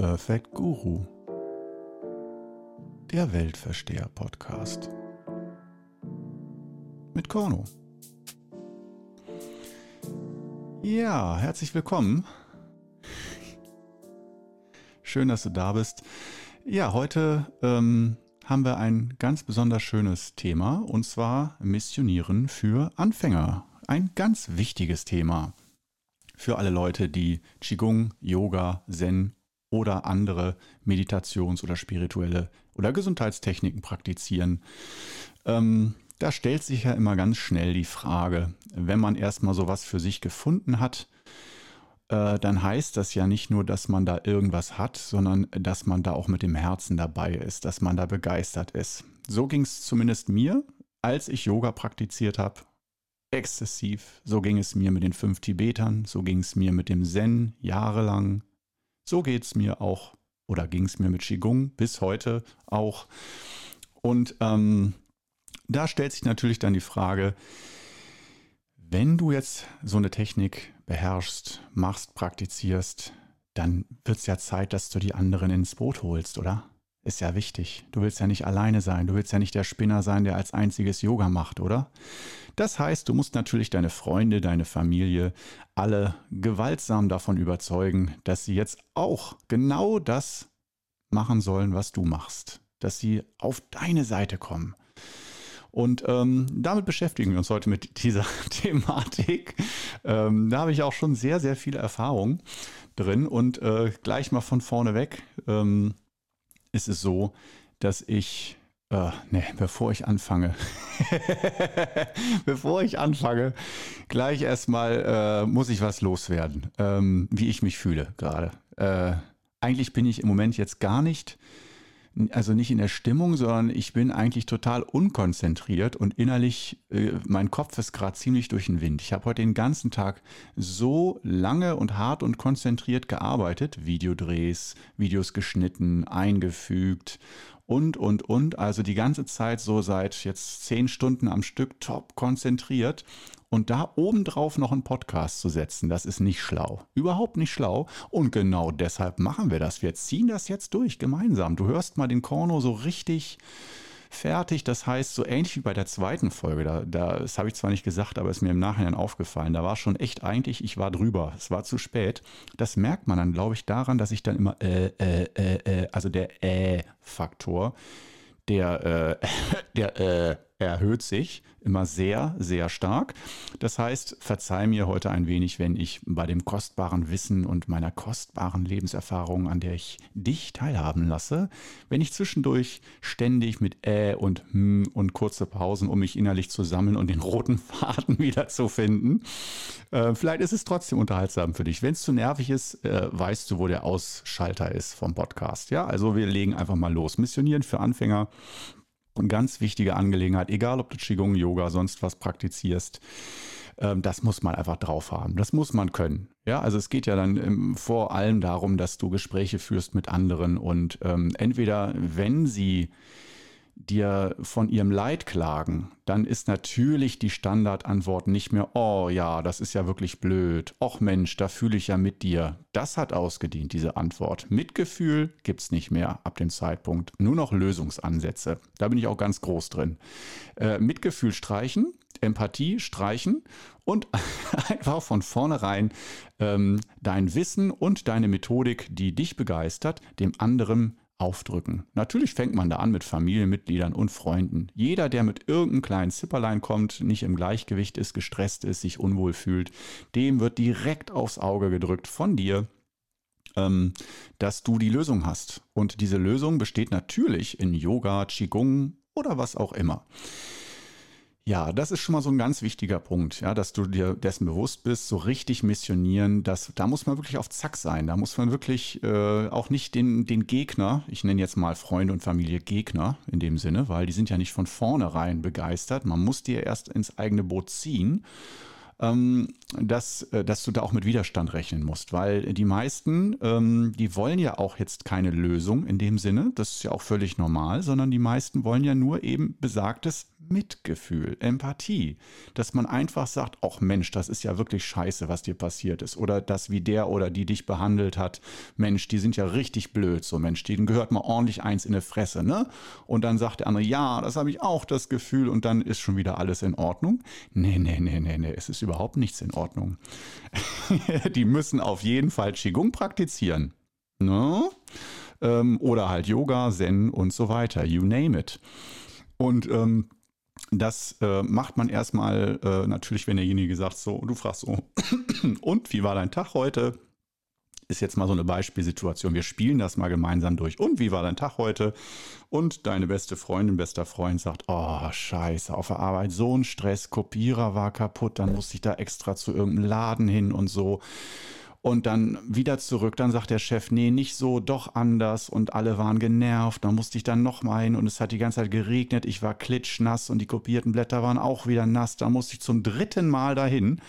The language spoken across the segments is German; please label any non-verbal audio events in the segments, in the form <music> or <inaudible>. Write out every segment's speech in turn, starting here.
Perfect Guru. Der Weltversteher-Podcast. Mit Korno. Ja, herzlich willkommen. Schön, dass du da bist. Ja, heute ähm, haben wir ein ganz besonders schönes Thema und zwar Missionieren für Anfänger. Ein ganz wichtiges Thema für alle Leute, die Qigong, Yoga, Zen oder andere Meditations- oder spirituelle oder Gesundheitstechniken praktizieren. Ähm, da stellt sich ja immer ganz schnell die Frage, wenn man erstmal sowas für sich gefunden hat, äh, dann heißt das ja nicht nur, dass man da irgendwas hat, sondern dass man da auch mit dem Herzen dabei ist, dass man da begeistert ist. So ging es zumindest mir, als ich Yoga praktiziert habe. Exzessiv. So ging es mir mit den fünf Tibetern, so ging es mir mit dem Zen jahrelang, so geht es mir auch oder ging es mir mit Qigong bis heute auch. Und ähm, da stellt sich natürlich dann die Frage, wenn du jetzt so eine Technik beherrschst, machst, praktizierst, dann wird es ja Zeit, dass du die anderen ins Boot holst, oder? Ist ja wichtig. Du willst ja nicht alleine sein. Du willst ja nicht der Spinner sein, der als einziges Yoga macht, oder? Das heißt, du musst natürlich deine Freunde, deine Familie, alle gewaltsam davon überzeugen, dass sie jetzt auch genau das machen sollen, was du machst. Dass sie auf deine Seite kommen. Und ähm, damit beschäftigen wir uns heute mit dieser <laughs> Thematik. Ähm, da habe ich auch schon sehr, sehr viel Erfahrung drin. Und äh, gleich mal von vorne weg ähm, ist es so, dass ich Uh, nee, bevor ich anfange, <laughs> bevor ich anfange, gleich erstmal äh, muss ich was loswerden, ähm, wie ich mich fühle gerade. Äh, eigentlich bin ich im Moment jetzt gar nicht, also nicht in der Stimmung, sondern ich bin eigentlich total unkonzentriert und innerlich, äh, mein Kopf ist gerade ziemlich durch den Wind. Ich habe heute den ganzen Tag so lange und hart und konzentriert gearbeitet, Videodrehs, Videos geschnitten, eingefügt und, und, und. Also die ganze Zeit so seit jetzt zehn Stunden am Stück top konzentriert. Und da obendrauf noch einen Podcast zu setzen, das ist nicht schlau. Überhaupt nicht schlau. Und genau deshalb machen wir das. Wir ziehen das jetzt durch gemeinsam. Du hörst mal den Korno so richtig fertig. Das heißt, so ähnlich wie bei der zweiten Folge, da, da das habe ich zwar nicht gesagt, aber ist mir im Nachhinein aufgefallen. Da war schon echt eigentlich, ich war drüber. Es war zu spät. Das merkt man dann, glaube ich, daran, dass ich dann immer äh, äh, äh, äh also der äh-Faktor, der, äh, <laughs> der äh, erhöht sich immer sehr, sehr stark. Das heißt, verzeih mir heute ein wenig, wenn ich bei dem kostbaren Wissen und meiner kostbaren Lebenserfahrung, an der ich dich teilhaben lasse, wenn ich zwischendurch ständig mit äh und hm und kurze Pausen, um mich innerlich zu sammeln und den roten <laughs> Faden wiederzufinden. Äh, vielleicht ist es trotzdem unterhaltsam für dich. Wenn es zu nervig ist, äh, weißt du, wo der Ausschalter ist vom Podcast. Ja, also wir legen einfach mal los. Missionieren für Anfänger eine ganz wichtige Angelegenheit, egal ob du Qigong, Yoga, sonst was praktizierst. Ähm, das muss man einfach drauf haben. Das muss man können. Ja, also es geht ja dann ähm, vor allem darum, dass du Gespräche führst mit anderen und ähm, entweder, wenn sie dir von ihrem Leid klagen, dann ist natürlich die Standardantwort nicht mehr, oh ja, das ist ja wirklich blöd. Och Mensch, da fühle ich ja mit dir. Das hat ausgedient, diese Antwort. Mitgefühl gibt es nicht mehr ab dem Zeitpunkt. Nur noch Lösungsansätze. Da bin ich auch ganz groß drin. Äh, Mitgefühl streichen, Empathie streichen und <laughs> einfach von vornherein ähm, dein Wissen und deine Methodik, die dich begeistert, dem anderen aufdrücken. Natürlich fängt man da an mit Familienmitgliedern und Freunden. Jeder, der mit irgendeinem kleinen Zipperlein kommt, nicht im Gleichgewicht ist, gestresst ist, sich unwohl fühlt, dem wird direkt aufs Auge gedrückt von dir, ähm, dass du die Lösung hast. Und diese Lösung besteht natürlich in Yoga, Qigong oder was auch immer. Ja, das ist schon mal so ein ganz wichtiger Punkt, ja, dass du dir dessen bewusst bist, so richtig missionieren, das, da muss man wirklich auf Zack sein. Da muss man wirklich äh, auch nicht den, den Gegner, ich nenne jetzt mal Freunde und Familie Gegner in dem Sinne, weil die sind ja nicht von vornherein begeistert. Man muss die erst ins eigene Boot ziehen. Ähm, dass, äh, dass du da auch mit Widerstand rechnen musst, weil die meisten, ähm, die wollen ja auch jetzt keine Lösung in dem Sinne, das ist ja auch völlig normal, sondern die meisten wollen ja nur eben besagtes Mitgefühl, Empathie, dass man einfach sagt, ach Mensch, das ist ja wirklich scheiße, was dir passiert ist oder das, wie der oder die dich behandelt hat, Mensch, die sind ja richtig blöd, so Mensch, denen gehört mal ordentlich eins in die Fresse, ne? Und dann sagt der andere, ja, das habe ich auch das Gefühl und dann ist schon wieder alles in Ordnung. Nee, nee, nee, nee, nee, es ist überhaupt nichts in Ordnung. <laughs> die müssen auf jeden Fall Qigong praktizieren. Ne? Ähm, oder halt Yoga, Zen und so weiter, you name it. Und ähm, das äh, macht man erstmal äh, natürlich, wenn derjenige sagt, so, du fragst so, <clears throat> und wie war dein Tag heute? Ist jetzt mal so eine Beispielsituation. Wir spielen das mal gemeinsam durch. Und wie war dein Tag heute? Und deine beste Freundin, bester Freund sagt, oh, scheiße, auf der Arbeit so ein Stress, Kopierer war kaputt, dann musste ich da extra zu irgendeinem Laden hin und so und dann wieder zurück. Dann sagt der Chef, nee, nicht so, doch anders und alle waren genervt. Dann musste ich dann nochmal hin und es hat die ganze Zeit geregnet. Ich war klitschnass und die kopierten Blätter waren auch wieder nass. Da musste ich zum dritten Mal dahin.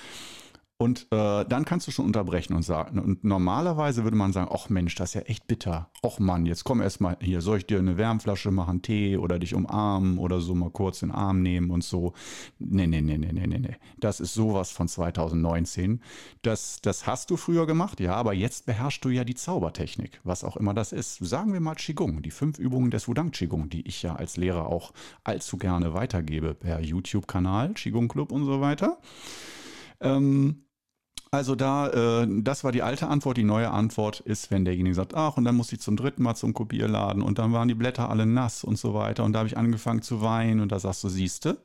Und äh, dann kannst du schon unterbrechen und sagen. Und normalerweise würde man sagen, ach Mensch, das ist ja echt bitter. Och Mann, jetzt komm erst mal hier, soll ich dir eine Wärmflasche machen, Tee oder dich umarmen oder so mal kurz in den Arm nehmen und so. Nee, nee, nee, nee, nee, nee, nee. Das ist sowas von 2019. Das, das hast du früher gemacht, ja, aber jetzt beherrschst du ja die Zaubertechnik, was auch immer das ist. Sagen wir mal Qigong, die fünf Übungen des Wudang Qigong, die ich ja als Lehrer auch allzu gerne weitergebe per YouTube-Kanal, Qigong Club und so weiter. Ähm, also da, äh, das war die alte Antwort. Die neue Antwort ist, wenn derjenige sagt, ach, und dann muss ich zum dritten Mal zum Kopierladen und dann waren die Blätter alle nass und so weiter. Und da habe ich angefangen zu weinen und da sagst du, siehste,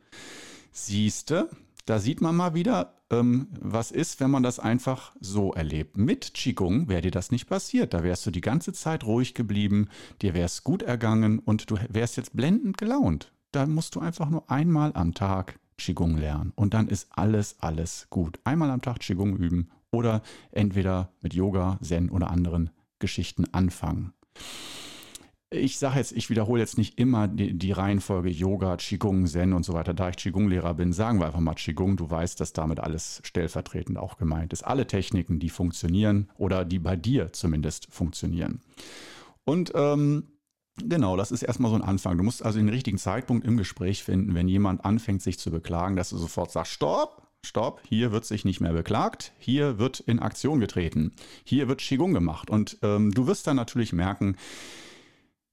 siehste, da sieht man mal wieder, ähm, was ist, wenn man das einfach so erlebt. Mit Qigong wäre dir das nicht passiert. Da wärst du die ganze Zeit ruhig geblieben, dir wäre es gut ergangen und du wärst jetzt blendend gelaunt. Da musst du einfach nur einmal am Tag Qigong lernen. Und dann ist alles, alles gut. Einmal am Tag Qigong üben oder entweder mit Yoga, Zen oder anderen Geschichten anfangen. Ich sage jetzt, ich wiederhole jetzt nicht immer die, die, Reihenfolge Yoga, Qigong, Zen und so weiter. Da ich Qigong-Lehrer bin, sagen wir einfach mal Qigong. Du weißt, dass damit alles stellvertretend auch gemeint ist. Alle Techniken, die funktionieren oder die bei dir zumindest funktionieren. Und ähm, Genau, das ist erstmal so ein Anfang. Du musst also den richtigen Zeitpunkt im Gespräch finden, wenn jemand anfängt, sich zu beklagen, dass du sofort sagst, stopp, stopp, hier wird sich nicht mehr beklagt, hier wird in Aktion getreten, hier wird Qigong gemacht. Und ähm, du wirst dann natürlich merken,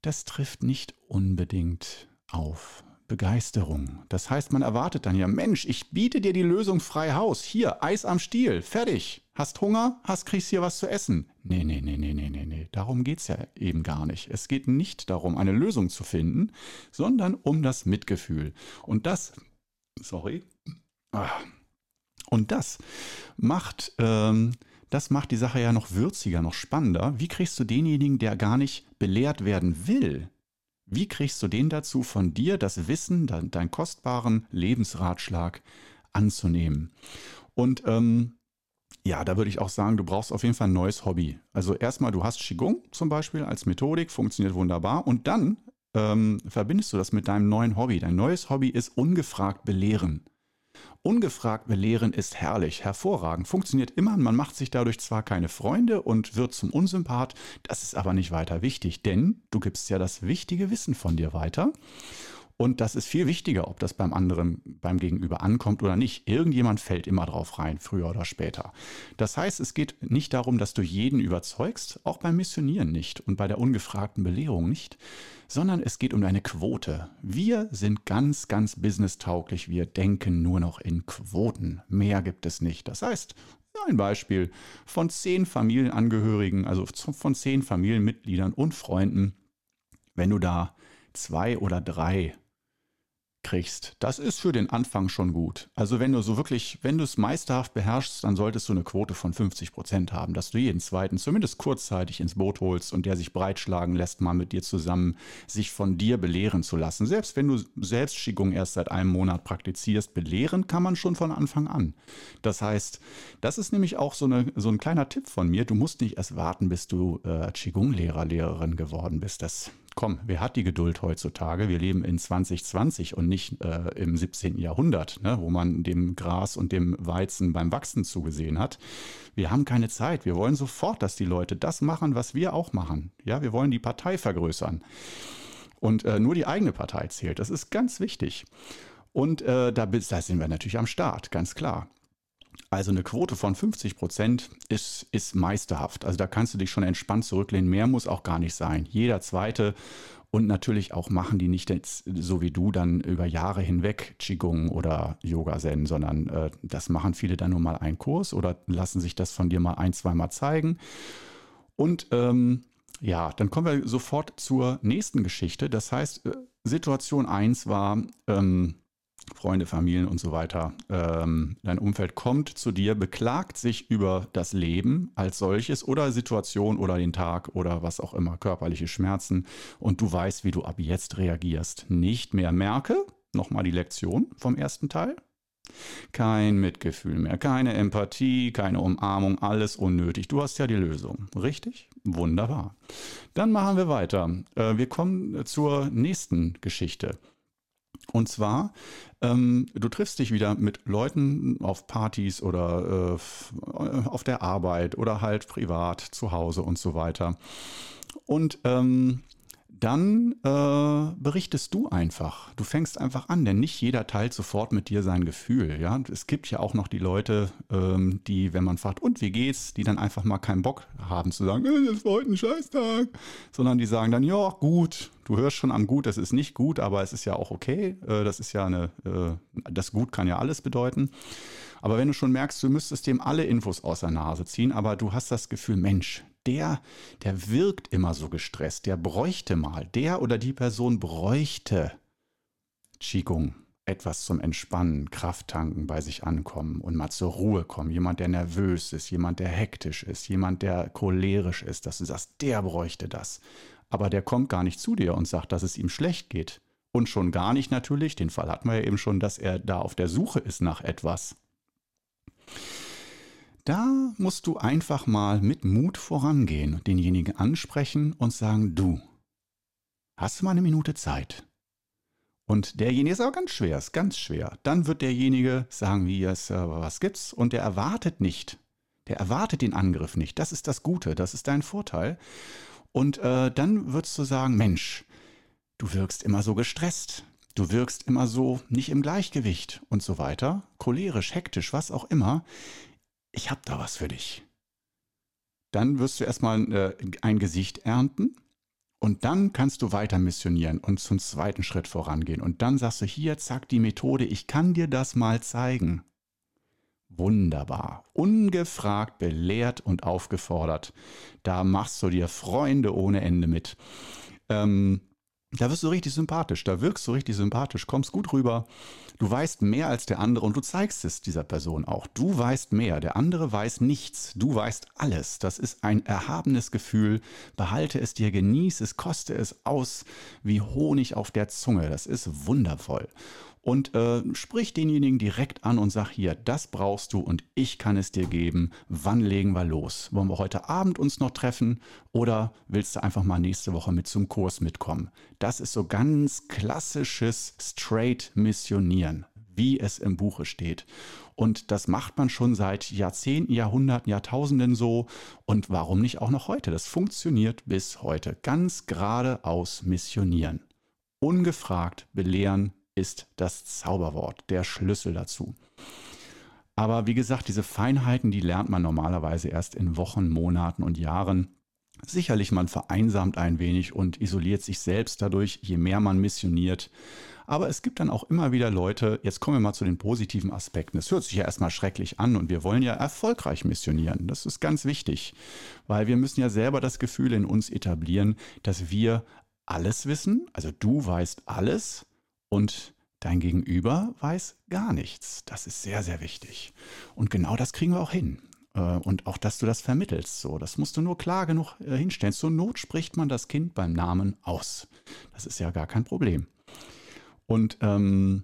das trifft nicht unbedingt auf. Begeisterung. Das heißt, man erwartet dann ja, Mensch, ich biete dir die Lösung frei Haus. Hier, Eis am Stiel, fertig. Hast Hunger, hast kriegst hier was zu essen. Nee, nee, nee, nee, nee, nee, nee. Darum geht's ja eben gar nicht. Es geht nicht darum, eine Lösung zu finden, sondern um das Mitgefühl. Und das, sorry, ah. und das macht, ähm, das macht die Sache ja noch würziger, noch spannender. Wie kriegst du denjenigen, der gar nicht belehrt werden will, wie kriegst du den dazu, von dir das Wissen, deinen dein kostbaren Lebensratschlag anzunehmen? Und ähm, ja, da würde ich auch sagen, du brauchst auf jeden Fall ein neues Hobby. Also erstmal, du hast Qigong zum Beispiel als Methodik, funktioniert wunderbar. Und dann ähm, verbindest du das mit deinem neuen Hobby. Dein neues Hobby ist ungefragt belehren. Ungefragt belehren ist herrlich, hervorragend, funktioniert immer. Man macht sich dadurch zwar keine Freunde und wird zum Unsympath, das ist aber nicht weiter wichtig, denn du gibst ja das wichtige Wissen von dir weiter. Und das ist viel wichtiger, ob das beim anderen, beim Gegenüber ankommt oder nicht. Irgendjemand fällt immer drauf rein, früher oder später. Das heißt, es geht nicht darum, dass du jeden überzeugst, auch beim Missionieren nicht und bei der ungefragten Belehrung nicht, sondern es geht um deine Quote. Wir sind ganz, ganz businesstauglich. Wir denken nur noch in Quoten. Mehr gibt es nicht. Das heißt, ein Beispiel von zehn Familienangehörigen, also von zehn Familienmitgliedern und Freunden, wenn du da zwei oder drei kriegst, das ist für den Anfang schon gut. Also wenn du so wirklich, wenn du es meisterhaft beherrschst, dann solltest du eine Quote von 50 Prozent haben, dass du jeden zweiten zumindest kurzzeitig ins Boot holst und der sich breitschlagen lässt, mal mit dir zusammen sich von dir belehren zu lassen. Selbst wenn du Selbstschicgung erst seit einem Monat praktizierst, belehren kann man schon von Anfang an. Das heißt, das ist nämlich auch so, eine, so ein kleiner Tipp von mir. Du musst nicht erst warten, bis du äh, Qigong-Lehrer, Lehrerin geworden bist. Das komm, wer hat die Geduld heutzutage? Wir leben in 2020 und nicht äh, im 17. Jahrhundert, ne, wo man dem Gras und dem Weizen beim Wachsen zugesehen hat. Wir haben keine Zeit. Wir wollen sofort, dass die Leute das machen, was wir auch machen. Ja, wir wollen die Partei vergrößern. Und äh, nur die eigene Partei zählt. Das ist ganz wichtig. Und äh, da, da sind wir natürlich am Start, ganz klar. Also eine Quote von 50 Prozent ist, ist meisterhaft. Also da kannst du dich schon entspannt zurücklehnen. Mehr muss auch gar nicht sein. Jeder zweite und natürlich auch machen die nicht jetzt so wie du dann über Jahre hinweg Qigong oder Yoga Zen, sondern äh, das machen viele dann nur mal einen Kurs oder lassen sich das von dir mal ein, zweimal zeigen. Und ähm, ja, dann kommen wir sofort zur nächsten Geschichte. Das heißt, äh, Situation 1 war, ähm, Freunde, Familien und so weiter, ähm, dein Umfeld kommt zu dir, beklagt sich über das Leben als solches oder Situation oder den Tag oder was auch immer, körperliche Schmerzen und du weißt, wie du ab jetzt reagierst. Nicht mehr merke, nochmal die Lektion vom ersten Teil. Kein Mitgefühl mehr, keine Empathie, keine Umarmung, alles unnötig. Du hast ja die Lösung, richtig? Wunderbar. Dann machen wir weiter. Äh, wir kommen zur nächsten Geschichte. Und zwar, ähm, du triffst dich wieder mit Leuten auf Partys oder äh, auf der Arbeit oder halt privat zu Hause und so weiter. Und ähm, dann äh, berichtest du einfach. Du fängst einfach an, denn nicht jeder teilt sofort mit dir sein Gefühl. Ja? Es gibt ja auch noch die Leute, ähm, die, wenn man fragt, und wie geht's, die dann einfach mal keinen Bock haben zu sagen, äh, das war heute ein Scheißtag, sondern die sagen dann, ja, gut, du hörst schon am Gut, das ist nicht gut, aber es ist ja auch okay. Äh, das ist ja eine, äh, das Gut kann ja alles bedeuten. Aber wenn du schon merkst, du müsstest dem alle Infos aus der Nase ziehen, aber du hast das Gefühl, Mensch, der, der wirkt immer so gestresst, der bräuchte mal, der oder die Person bräuchte Qigong, etwas zum Entspannen, Kraft tanken, bei sich ankommen und mal zur Ruhe kommen. Jemand, der nervös ist, jemand, der hektisch ist, jemand, der cholerisch ist, dass du sagst, der bräuchte das. Aber der kommt gar nicht zu dir und sagt, dass es ihm schlecht geht. Und schon gar nicht natürlich, den Fall hatten wir ja eben schon, dass er da auf der Suche ist nach etwas. Da musst du einfach mal mit Mut vorangehen, denjenigen ansprechen und sagen, du, hast du mal eine Minute Zeit? Und derjenige ist aber ganz schwer, ist ganz schwer. Dann wird derjenige sagen, wie es, äh, was gibt's? Und der erwartet nicht. Der erwartet den Angriff nicht. Das ist das Gute, das ist dein Vorteil. Und äh, dann würdest du sagen, Mensch, du wirkst immer so gestresst. Du wirkst immer so nicht im Gleichgewicht und so weiter. Cholerisch, hektisch, was auch immer ich habe da was für dich. Dann wirst du erstmal äh, ein Gesicht ernten und dann kannst du weiter missionieren und zum zweiten Schritt vorangehen. Und dann sagst du hier, zack, die Methode, ich kann dir das mal zeigen. Wunderbar. Ungefragt, belehrt und aufgefordert. Da machst du dir Freunde ohne Ende mit. Ähm, da wirst du richtig sympathisch, da wirkst du richtig sympathisch, kommst gut rüber. Du weißt mehr als der andere und du zeigst es dieser Person auch. Du weißt mehr, der andere weiß nichts, du weißt alles. Das ist ein erhabenes Gefühl. Behalte es dir, genieße es, koste es aus wie Honig auf der Zunge. Das ist wundervoll und äh, sprich denjenigen direkt an und sag hier, das brauchst du und ich kann es dir geben. Wann legen wir los? Wollen wir heute Abend uns noch treffen oder willst du einfach mal nächste Woche mit zum Kurs mitkommen? Das ist so ganz klassisches Straight Missionieren, wie es im Buche steht. Und das macht man schon seit Jahrzehnten, Jahrhunderten, Jahrtausenden so. Und warum nicht auch noch heute? Das funktioniert bis heute. Ganz geradeaus missionieren. Ungefragt belehren, ist das Zauberwort, der Schlüssel dazu. Aber wie gesagt, diese Feinheiten, die lernt man normalerweise erst in Wochen, Monaten und Jahren. Sicherlich, man vereinsamt ein wenig und isoliert sich selbst dadurch, je mehr man missioniert. Aber es gibt dann auch immer wieder Leute, jetzt kommen wir mal zu den positiven Aspekten. Es hört sich ja erstmal schrecklich an und wir wollen ja erfolgreich missionieren. Das ist ganz wichtig, weil wir müssen ja selber das Gefühl in uns etablieren, dass wir alles wissen, also du weißt alles und dein Gegenüber weiß gar nichts. Das ist sehr, sehr wichtig. Und genau das kriegen wir auch hin. Äh, und auch, dass du das vermittelst. So, das musst du nur klar genug äh, hinstellen. Zur Not spricht man das Kind beim Namen aus. Das ist ja gar kein Problem. Und ähm,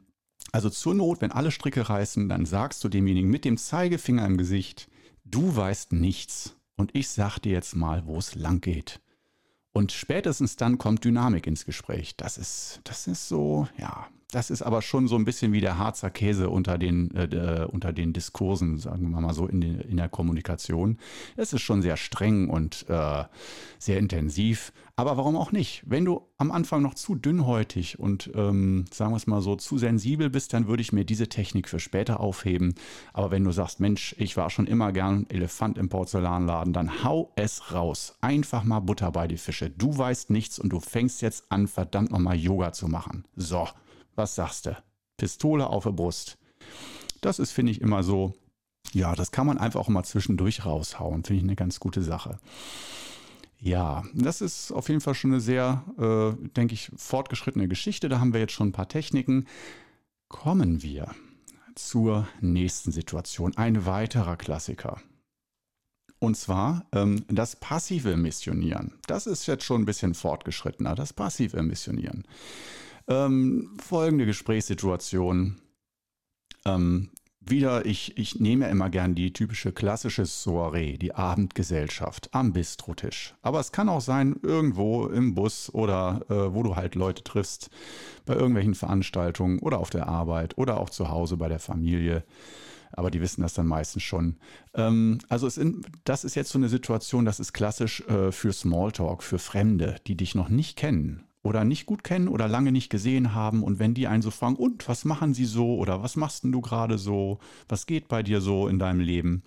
also zur Not, wenn alle Stricke reißen, dann sagst du demjenigen mit dem Zeigefinger im Gesicht, du weißt nichts und ich sag dir jetzt mal, wo es lang geht. Und spätestens dann kommt Dynamik ins Gespräch. Das ist, das ist so, ja, das ist aber schon so ein bisschen wie der Harzer Käse unter den, äh, unter den Diskursen, sagen wir mal so, in, den, in der Kommunikation. Es ist schon sehr streng und äh, sehr intensiv. Aber warum auch nicht? Wenn du am Anfang noch zu dünnhäutig und, ähm, sagen wir es mal so, zu sensibel bist, dann würde ich mir diese Technik für später aufheben. Aber wenn du sagst, Mensch, ich war schon immer gern Elefant im Porzellanladen, dann hau es raus. Einfach mal Butter bei die Fische. Du weißt nichts und du fängst jetzt an, verdammt nochmal Yoga zu machen. So. Was sagst du? Pistole auf der Brust. Das ist, finde ich, immer so, ja, das kann man einfach auch mal zwischendurch raushauen. Finde ich eine ganz gute Sache. Ja, das ist auf jeden Fall schon eine sehr, äh, denke ich, fortgeschrittene Geschichte. Da haben wir jetzt schon ein paar Techniken. Kommen wir zur nächsten Situation. Ein weiterer Klassiker. Und zwar ähm, das passive Missionieren. Das ist jetzt schon ein bisschen fortgeschrittener, das passive Missionieren. Ähm, folgende Gesprächssituation. Ähm, wieder, ich, ich nehme ja immer gern die typische klassische Soiree, die Abendgesellschaft am Bistrotisch. Aber es kann auch sein, irgendwo im Bus oder äh, wo du halt Leute triffst, bei irgendwelchen Veranstaltungen oder auf der Arbeit oder auch zu Hause bei der Familie. Aber die wissen das dann meistens schon. Ähm, also in, das ist jetzt so eine Situation, das ist klassisch äh, für Smalltalk, für Fremde, die dich noch nicht kennen oder nicht gut kennen oder lange nicht gesehen haben. Und wenn die einen so fragen, und was machen sie so oder was machst denn du gerade so, was geht bei dir so in deinem Leben?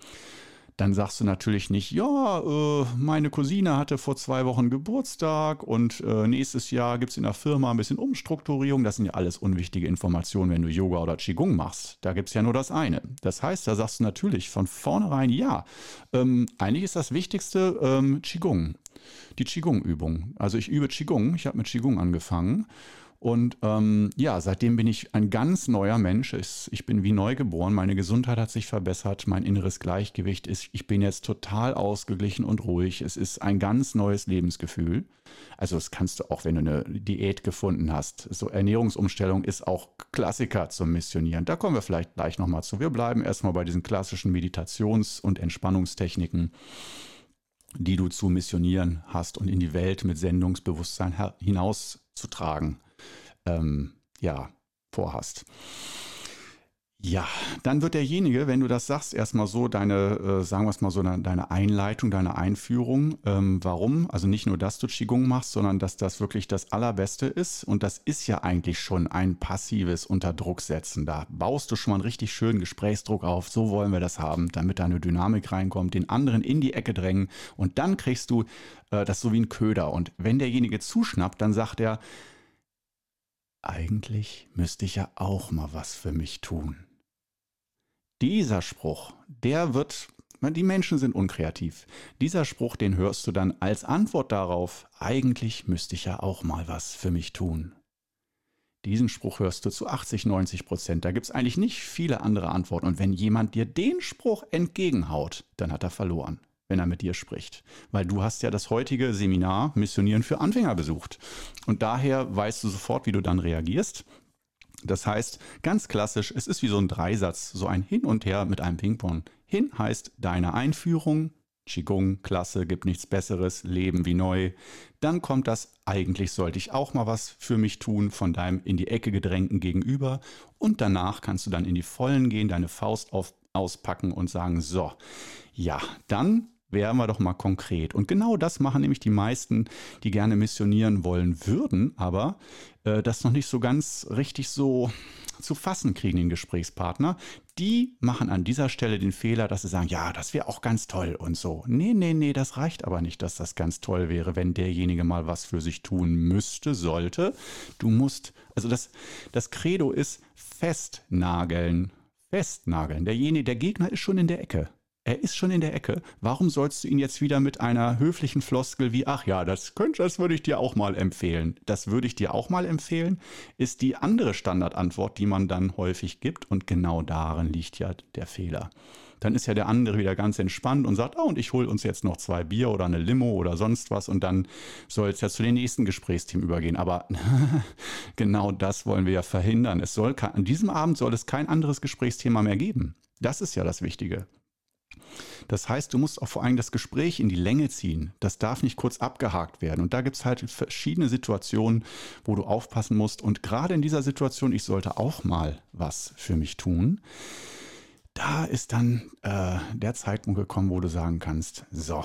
Dann sagst du natürlich nicht, ja, äh, meine Cousine hatte vor zwei Wochen Geburtstag und äh, nächstes Jahr gibt es in der Firma ein bisschen Umstrukturierung. Das sind ja alles unwichtige Informationen, wenn du Yoga oder Qigong machst. Da gibt es ja nur das eine. Das heißt, da sagst du natürlich von vornherein, ja, ähm, eigentlich ist das Wichtigste ähm, Qigong die Qigong-Übung. Also ich übe Qigong, ich habe mit Qigong angefangen. Und ähm, ja, seitdem bin ich ein ganz neuer Mensch. Ich bin wie neu geboren. Meine Gesundheit hat sich verbessert. Mein inneres Gleichgewicht ist, ich bin jetzt total ausgeglichen und ruhig. Es ist ein ganz neues Lebensgefühl. Also das kannst du auch, wenn du eine Diät gefunden hast. So Ernährungsumstellung ist auch Klassiker zum Missionieren. Da kommen wir vielleicht gleich nochmal zu. Wir bleiben erstmal bei diesen klassischen Meditations- und Entspannungstechniken die du zu missionieren hast und in die Welt mit Sendungsbewusstsein hinauszutragen, ähm, ja, vorhast. Ja, dann wird derjenige, wenn du das sagst, erstmal so deine, äh, sagen wir es mal so, deine Einleitung, deine Einführung. Ähm, warum? Also nicht nur, dass du Qigong machst, sondern dass das wirklich das Allerbeste ist. Und das ist ja eigentlich schon ein passives Unterdrucksetzen. Da baust du schon mal einen richtig schönen Gesprächsdruck auf. So wollen wir das haben, damit da eine Dynamik reinkommt, den anderen in die Ecke drängen. Und dann kriegst du äh, das so wie ein Köder. Und wenn derjenige zuschnappt, dann sagt er, eigentlich müsste ich ja auch mal was für mich tun. Dieser Spruch, der wird, die Menschen sind unkreativ. Dieser Spruch, den hörst du dann als Antwort darauf, eigentlich müsste ich ja auch mal was für mich tun. Diesen Spruch hörst du zu 80, 90 Prozent. Da gibt es eigentlich nicht viele andere Antworten. Und wenn jemand dir den Spruch entgegenhaut, dann hat er verloren, wenn er mit dir spricht. Weil du hast ja das heutige Seminar Missionieren für Anfänger besucht. Und daher weißt du sofort, wie du dann reagierst. Das heißt, ganz klassisch, es ist wie so ein Dreisatz, so ein Hin und Her mit einem Ping-Pong. Hin heißt deine Einführung, Qigong, klasse, gibt nichts Besseres, Leben wie neu. Dann kommt das, eigentlich sollte ich auch mal was für mich tun, von deinem in die Ecke gedrängten Gegenüber. Und danach kannst du dann in die Vollen gehen, deine Faust auf, auspacken und sagen, so, ja, dann wären wir doch mal konkret. Und genau das machen nämlich die meisten, die gerne missionieren wollen würden, aber äh, das noch nicht so ganz richtig so zu fassen kriegen, den Gesprächspartner. Die machen an dieser Stelle den Fehler, dass sie sagen, ja, das wäre auch ganz toll und so. Nee, nee, nee, das reicht aber nicht, dass das ganz toll wäre, wenn derjenige mal was für sich tun müsste, sollte. Du musst, also das, das Credo ist festnageln. Festnageln. Derjenige, der Gegner ist schon in der Ecke. Er ist schon in der Ecke. Warum sollst du ihn jetzt wieder mit einer höflichen Floskel wie, ach ja, das könnte, das würde ich dir auch mal empfehlen. Das würde ich dir auch mal empfehlen, ist die andere Standardantwort, die man dann häufig gibt. Und genau darin liegt ja der Fehler. Dann ist ja der andere wieder ganz entspannt und sagt, oh, und ich hole uns jetzt noch zwei Bier oder eine Limo oder sonst was und dann soll es ja zu den nächsten Gesprächsteam übergehen. Aber <laughs> genau das wollen wir ja verhindern. Es soll an diesem Abend soll es kein anderes Gesprächsthema mehr geben. Das ist ja das Wichtige. Das heißt, du musst auch vor allem das Gespräch in die Länge ziehen. Das darf nicht kurz abgehakt werden. Und da gibt es halt verschiedene Situationen, wo du aufpassen musst. Und gerade in dieser Situation, ich sollte auch mal was für mich tun, da ist dann äh, der Zeitpunkt gekommen, wo du sagen kannst, so,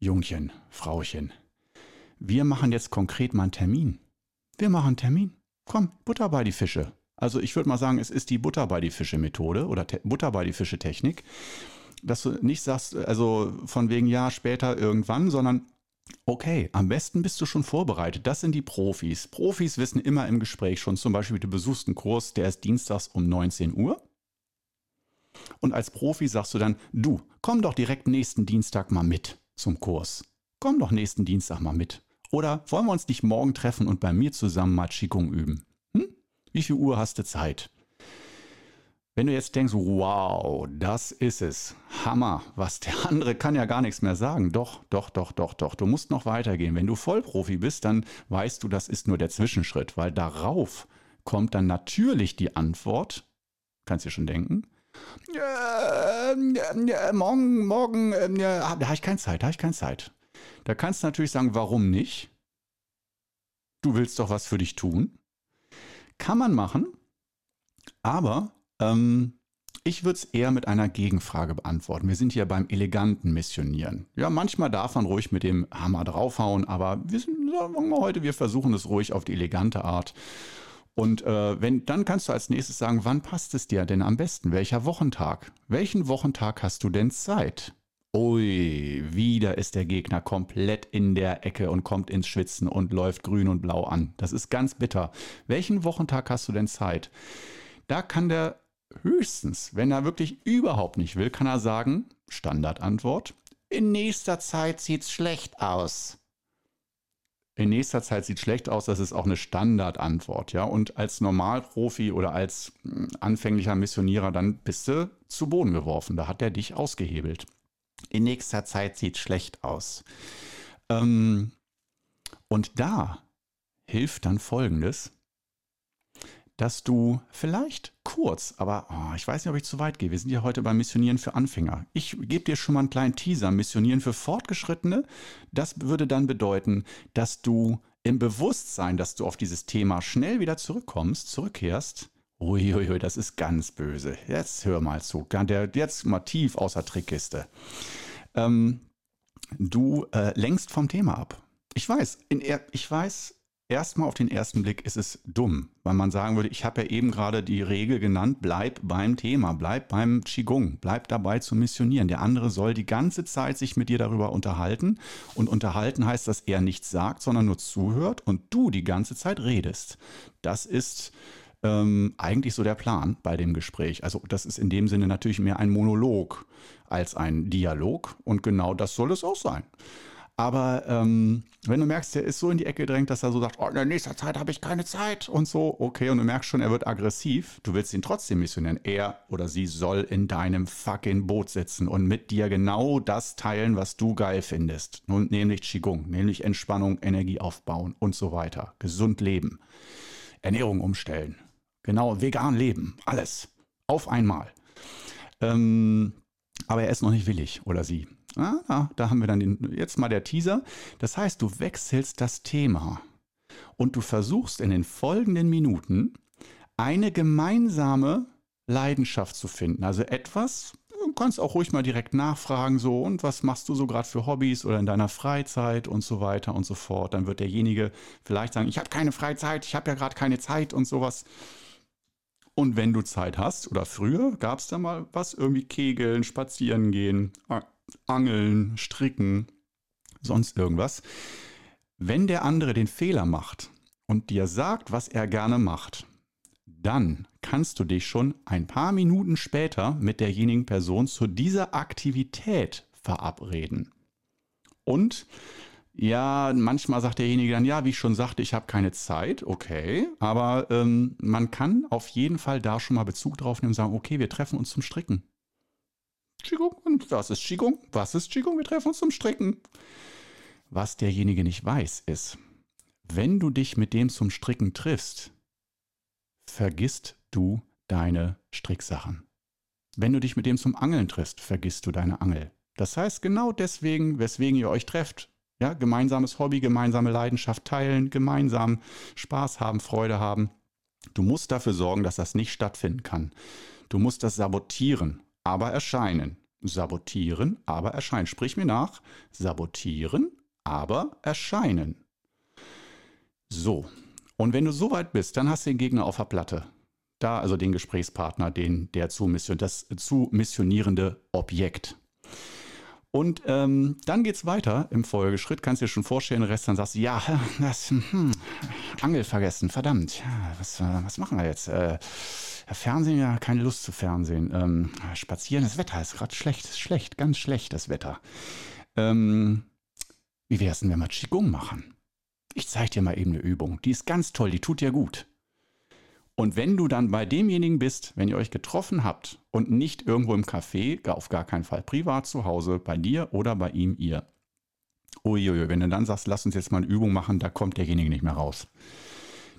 Jungchen, Frauchen, wir machen jetzt konkret mal einen Termin. Wir machen einen Termin. Komm, Butter bei die Fische. Also ich würde mal sagen, es ist die Butter bei die Fische Methode oder Te Butter bei die Fische Technik, dass du nicht sagst, also von wegen ja später irgendwann, sondern okay, am besten bist du schon vorbereitet. Das sind die Profis. Profis wissen immer im Gespräch schon, zum Beispiel du besuchst einen Kurs, der ist dienstags um 19 Uhr. Und als Profi sagst du dann, du, komm doch direkt nächsten Dienstag mal mit zum Kurs. Komm doch nächsten Dienstag mal mit. Oder wollen wir uns nicht morgen treffen und bei mir zusammen mal Qigong üben? Wie viel Uhr hast du Zeit? Wenn du jetzt denkst, wow, das ist es, Hammer, was der <laughs> andere kann ja gar nichts mehr sagen. Doch, doch, doch, doch, doch. Du musst noch weitergehen. Wenn du Vollprofi bist, dann weißt du, das ist nur der Zwischenschritt, weil darauf kommt dann natürlich die Antwort, kannst du dir schon denken, äh, äh, morgen, morgen, äh, da habe ich keine Zeit, da habe ich keine Zeit. Da kannst du natürlich sagen, warum nicht? Du willst doch was für dich tun. Kann man machen, aber ähm, ich würde es eher mit einer Gegenfrage beantworten. Wir sind hier beim eleganten Missionieren. Ja, manchmal darf man ruhig mit dem Hammer draufhauen, aber wir sind, sagen wir heute, wir versuchen es ruhig auf die elegante Art. Und äh, wenn, dann kannst du als nächstes sagen, wann passt es dir denn am besten? Welcher Wochentag? Welchen Wochentag hast du denn Zeit? Ui, wieder ist der Gegner komplett in der Ecke und kommt ins Schwitzen und läuft grün und blau an. Das ist ganz bitter. Welchen Wochentag hast du denn Zeit? Da kann der höchstens, wenn er wirklich überhaupt nicht will, kann er sagen, Standardantwort, in nächster Zeit sieht's schlecht aus. In nächster Zeit sieht schlecht aus, das ist auch eine Standardantwort, ja. Und als Normalprofi oder als hm, anfänglicher Missionierer, dann bist du zu Boden geworfen. Da hat er dich ausgehebelt in nächster Zeit sieht schlecht aus. Ähm, und da hilft dann Folgendes, dass du vielleicht kurz, aber oh, ich weiß nicht, ob ich zu weit gehe. Wir sind ja heute beim Missionieren für Anfänger. Ich gebe dir schon mal einen kleinen Teaser. Missionieren für Fortgeschrittene, das würde dann bedeuten, dass du im Bewusstsein, dass du auf dieses Thema schnell wieder zurückkommst, zurückkehrst Uiuiui, das ist ganz böse. Jetzt hör mal zu. Jetzt mal tief aus der Trickkiste. Ähm, du äh, lenkst vom Thema ab. Ich weiß, in, ich weiß, erstmal auf den ersten Blick ist es dumm, weil man sagen würde, ich habe ja eben gerade die Regel genannt, bleib beim Thema, bleib beim Qigong, bleib dabei zu missionieren. Der andere soll die ganze Zeit sich mit dir darüber unterhalten. Und unterhalten heißt, dass er nichts sagt, sondern nur zuhört und du die ganze Zeit redest. Das ist ähm, eigentlich so der Plan bei dem Gespräch. Also das ist in dem Sinne natürlich mehr ein Monolog als ein Dialog und genau das soll es auch sein. Aber ähm, wenn du merkst, der ist so in die Ecke gedrängt, dass er so sagt, oh, in nächster Zeit habe ich keine Zeit und so, okay, und du merkst schon, er wird aggressiv, du willst ihn trotzdem missionieren. Er oder sie soll in deinem fucking Boot sitzen und mit dir genau das teilen, was du geil findest. Nun, nämlich Qigong, nämlich Entspannung, Energie aufbauen und so weiter. Gesund leben, Ernährung umstellen, Genau, vegan leben, alles. Auf einmal. Ähm, aber er ist noch nicht willig, oder sie. Ah, da haben wir dann den, jetzt mal der Teaser. Das heißt, du wechselst das Thema und du versuchst in den folgenden Minuten eine gemeinsame Leidenschaft zu finden. Also etwas, du kannst auch ruhig mal direkt nachfragen, so, und was machst du so gerade für Hobbys oder in deiner Freizeit und so weiter und so fort. Dann wird derjenige vielleicht sagen, ich habe keine Freizeit, ich habe ja gerade keine Zeit und sowas. Und wenn du Zeit hast, oder früher gab es da mal was, irgendwie Kegeln, Spazieren gehen, Angeln, Stricken, sonst irgendwas. Wenn der andere den Fehler macht und dir sagt, was er gerne macht, dann kannst du dich schon ein paar Minuten später mit derjenigen Person zu dieser Aktivität verabreden. Und ja, manchmal sagt derjenige dann, ja, wie ich schon sagte, ich habe keine Zeit, okay, aber ähm, man kann auf jeden Fall da schon mal Bezug drauf nehmen und sagen, okay, wir treffen uns zum Stricken. Qigong, und was ist Qigong? Was ist Qigong? Wir treffen uns zum Stricken. Was derjenige nicht weiß, ist, wenn du dich mit dem zum Stricken triffst, vergisst du deine Stricksachen. Wenn du dich mit dem zum Angeln triffst, vergisst du deine Angel. Das heißt, genau deswegen, weswegen ihr euch trefft, ja, gemeinsames Hobby, gemeinsame Leidenschaft teilen, gemeinsam Spaß haben, Freude haben. Du musst dafür sorgen, dass das nicht stattfinden kann. Du musst das sabotieren, aber erscheinen. Sabotieren, aber erscheinen. Sprich mir nach. Sabotieren, aber erscheinen. So. Und wenn du so weit bist, dann hast du den Gegner auf der Platte. Da also den Gesprächspartner, den, der zu mission, das zu missionierende Objekt. Und ähm, dann es weiter im Folgeschritt. Kannst dir schon vorstellen, den Rest dann sagst du, ja, das, hm, Angel vergessen, verdammt. Ja, was, äh, was machen wir jetzt? Äh, Fernsehen, ja, keine Lust zu Fernsehen. Ähm, spazieren, das Wetter ist gerade schlecht, ist schlecht, ganz schlecht, das Wetter. Ähm, wie wäre es denn, wenn wir Qigong machen? Ich zeige dir mal eben eine Übung. Die ist ganz toll, die tut dir gut. Und wenn du dann bei demjenigen bist, wenn ihr euch getroffen habt und nicht irgendwo im Café, auf gar keinen Fall privat zu Hause, bei dir oder bei ihm, ihr. Uiuiui, wenn du dann sagst, lass uns jetzt mal eine Übung machen, da kommt derjenige nicht mehr raus.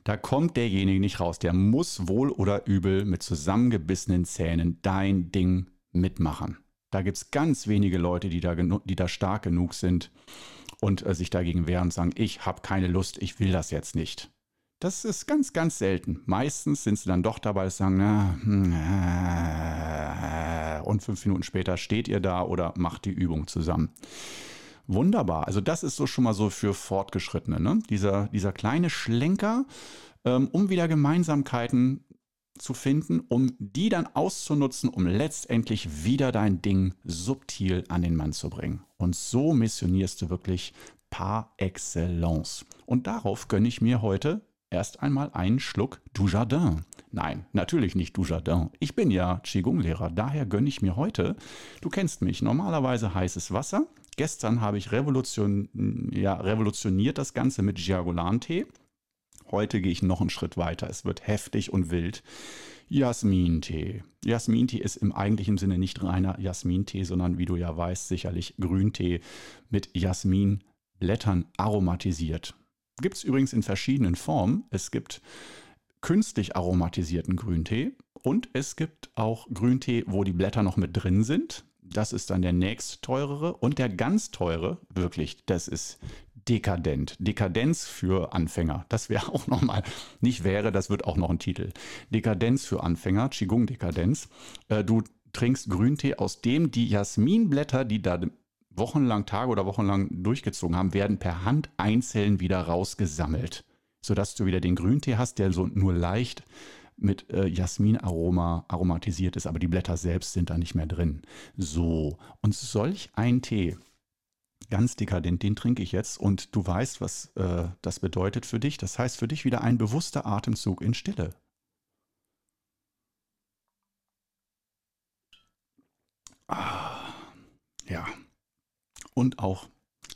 Da kommt derjenige nicht raus. Der muss wohl oder übel mit zusammengebissenen Zähnen dein Ding mitmachen. Da gibt es ganz wenige Leute, die da, die da stark genug sind und äh, sich dagegen wehren und sagen, ich habe keine Lust, ich will das jetzt nicht. Das ist ganz, ganz selten. Meistens sind sie dann doch dabei, sagen, na, hm, äh, und fünf Minuten später steht ihr da oder macht die Übung zusammen. Wunderbar. Also das ist so schon mal so für Fortgeschrittene. Ne? Dieser, dieser kleine Schlenker, ähm, um wieder Gemeinsamkeiten zu finden, um die dann auszunutzen, um letztendlich wieder dein Ding subtil an den Mann zu bringen. Und so missionierst du wirklich par excellence. Und darauf gönne ich mir heute erst einmal einen Schluck Dujardin. Nein, natürlich nicht Dujardin. Ich bin ja Qigong-Lehrer, daher gönne ich mir heute, du kennst mich, normalerweise heißes Wasser. Gestern habe ich revolution, ja, revolutioniert das Ganze mit Jiagolan-Tee. Heute gehe ich noch einen Schritt weiter. Es wird heftig und wild. Jasmintee. Jasmintee ist im eigentlichen Sinne nicht reiner Jasmintee, sondern wie du ja weißt, sicherlich Grüntee mit Jasminblättern aromatisiert. Gibt es übrigens in verschiedenen Formen. Es gibt künstlich aromatisierten Grüntee und es gibt auch Grüntee, wo die Blätter noch mit drin sind. Das ist dann der nächst teurere und der ganz teure, wirklich, das ist dekadent. Dekadenz für Anfänger. Das wäre auch nochmal, nicht wäre, das wird auch noch ein Titel. Dekadenz für Anfänger, Qigong-Dekadenz. Äh, du trinkst Grüntee, aus dem die Jasminblätter, die da wochenlang, Tage oder wochenlang durchgezogen haben, werden per Hand einzeln wieder rausgesammelt, sodass du wieder den Grüntee hast, der so nur leicht mit äh, Jasminaroma aromatisiert ist, aber die Blätter selbst sind da nicht mehr drin. So, und solch ein Tee, ganz dekadent, den trinke ich jetzt und du weißt, was äh, das bedeutet für dich. Das heißt für dich wieder ein bewusster Atemzug in Stille. Ah, ja. Und auch,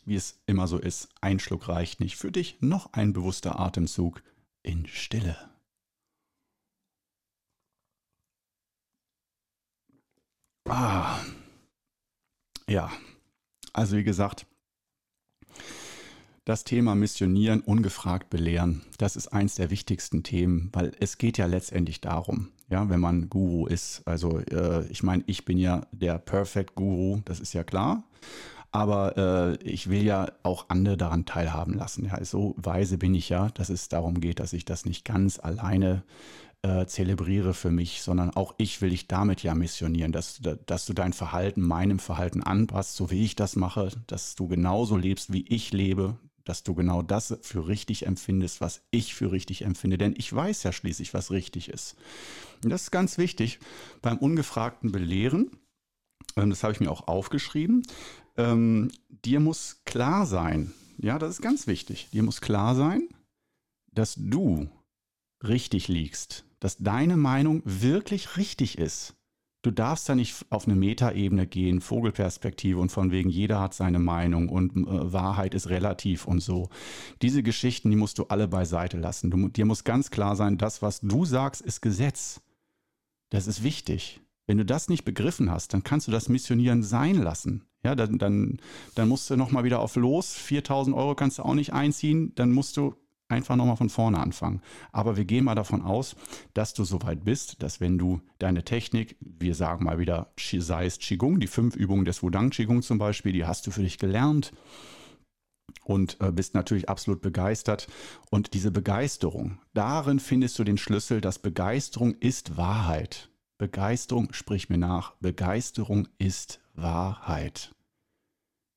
wie es immer so ist, ein Schluck reicht nicht. Für dich noch ein bewusster Atemzug in Stille. Ah, ja, also wie gesagt, das Thema Missionieren, ungefragt belehren, das ist eins der wichtigsten Themen, weil es geht ja letztendlich darum, ja, wenn man Guru ist. Also äh, ich meine, ich bin ja der Perfect Guru, das ist ja klar. Aber äh, ich will ja auch andere daran teilhaben lassen. Ja, so weise bin ich ja, dass es darum geht, dass ich das nicht ganz alleine äh, zelebriere für mich, sondern auch ich will dich damit ja missionieren, dass, dass du dein Verhalten meinem Verhalten anpasst, so wie ich das mache, dass du genauso lebst, wie ich lebe, dass du genau das für richtig empfindest, was ich für richtig empfinde. Denn ich weiß ja schließlich, was richtig ist. Und das ist ganz wichtig beim ungefragten Belehren. Ähm, das habe ich mir auch aufgeschrieben. Ähm, dir muss klar sein, ja, das ist ganz wichtig. Dir muss klar sein, dass du richtig liegst, dass deine Meinung wirklich richtig ist. Du darfst da nicht auf eine Metaebene gehen, Vogelperspektive und von wegen jeder hat seine Meinung und äh, Wahrheit ist relativ und so. Diese Geschichten, die musst du alle beiseite lassen. Du, dir muss ganz klar sein, das, was du sagst, ist Gesetz. Das ist wichtig. Wenn du das nicht begriffen hast, dann kannst du das Missionieren sein lassen. Ja, dann, dann, dann musst du nochmal wieder auf los. 4000 Euro kannst du auch nicht einziehen. Dann musst du einfach nochmal von vorne anfangen. Aber wir gehen mal davon aus, dass du soweit bist, dass wenn du deine Technik, wir sagen mal wieder, sei es Qigong, die fünf Übungen des Wudang Qigong zum Beispiel, die hast du für dich gelernt und äh, bist natürlich absolut begeistert. Und diese Begeisterung, darin findest du den Schlüssel, dass Begeisterung ist Wahrheit. Begeisterung, sprich mir nach, Begeisterung ist Wahrheit.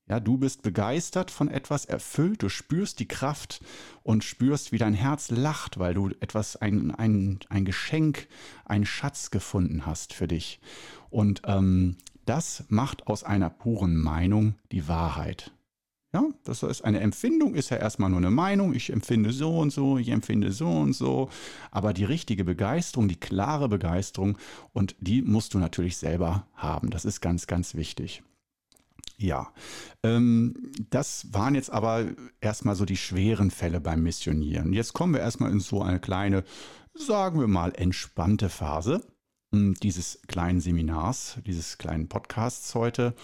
Ja, du bist begeistert von etwas erfüllt, du spürst die Kraft und spürst, wie dein Herz lacht, weil du etwas, ein, ein, ein Geschenk, einen Schatz gefunden hast für dich. Und ähm, das macht aus einer puren Meinung die Wahrheit. Ja, das heißt, eine Empfindung ist ja erstmal nur eine Meinung. Ich empfinde so und so, ich empfinde so und so. Aber die richtige Begeisterung, die klare Begeisterung, und die musst du natürlich selber haben. Das ist ganz, ganz wichtig. Ja, ähm, das waren jetzt aber erstmal so die schweren Fälle beim Missionieren. Jetzt kommen wir erstmal in so eine kleine, sagen wir mal, entspannte Phase hm, dieses kleinen Seminars, dieses kleinen Podcasts heute,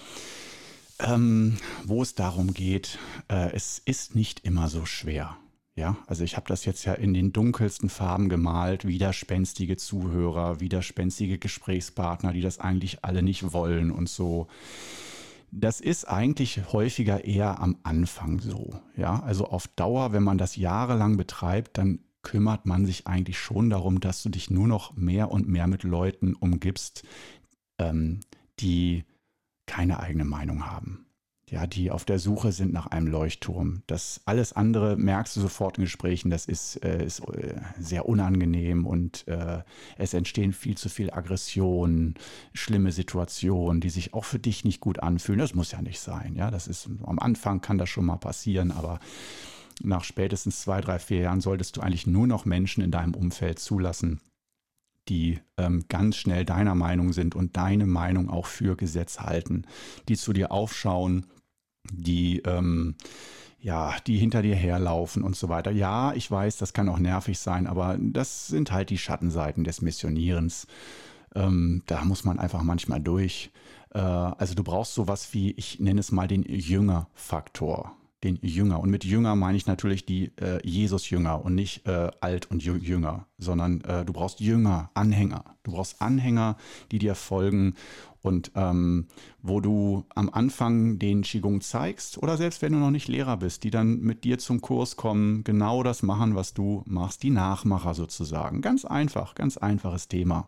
ähm, wo es darum geht, äh, es ist nicht immer so schwer. Ja, also ich habe das jetzt ja in den dunkelsten Farben gemalt, widerspenstige Zuhörer, widerspenstige Gesprächspartner, die das eigentlich alle nicht wollen und so. Das ist eigentlich häufiger eher am Anfang so. Ja, also auf Dauer, wenn man das jahrelang betreibt, dann kümmert man sich eigentlich schon darum, dass du dich nur noch mehr und mehr mit Leuten umgibst, ähm, die keine eigene Meinung haben ja, die auf der Suche sind nach einem Leuchtturm. Das alles andere merkst du sofort in Gesprächen, das ist, äh, ist äh, sehr unangenehm und äh, es entstehen viel zu viel Aggressionen, schlimme Situationen, die sich auch für dich nicht gut anfühlen. Das muss ja nicht sein. Ja, das ist am Anfang kann das schon mal passieren, aber nach spätestens zwei, drei, vier Jahren solltest du eigentlich nur noch Menschen in deinem Umfeld zulassen, die ähm, ganz schnell deiner Meinung sind und deine Meinung auch für Gesetz halten, die zu dir aufschauen, die ähm, ja, die hinter dir herlaufen und so weiter. Ja, ich weiß, das kann auch nervig sein, aber das sind halt die Schattenseiten des Missionierens. Ähm, da muss man einfach manchmal durch. Äh, also du brauchst sowas wie, ich nenne es mal den Jünger-Faktor den Jünger. Und mit Jünger meine ich natürlich die äh, Jesus-Jünger und nicht äh, alt und Jünger, sondern äh, du brauchst Jünger, Anhänger. Du brauchst Anhänger, die dir folgen und ähm, wo du am Anfang den Qigong zeigst oder selbst wenn du noch nicht Lehrer bist, die dann mit dir zum Kurs kommen, genau das machen, was du machst, die Nachmacher sozusagen. Ganz einfach, ganz einfaches Thema.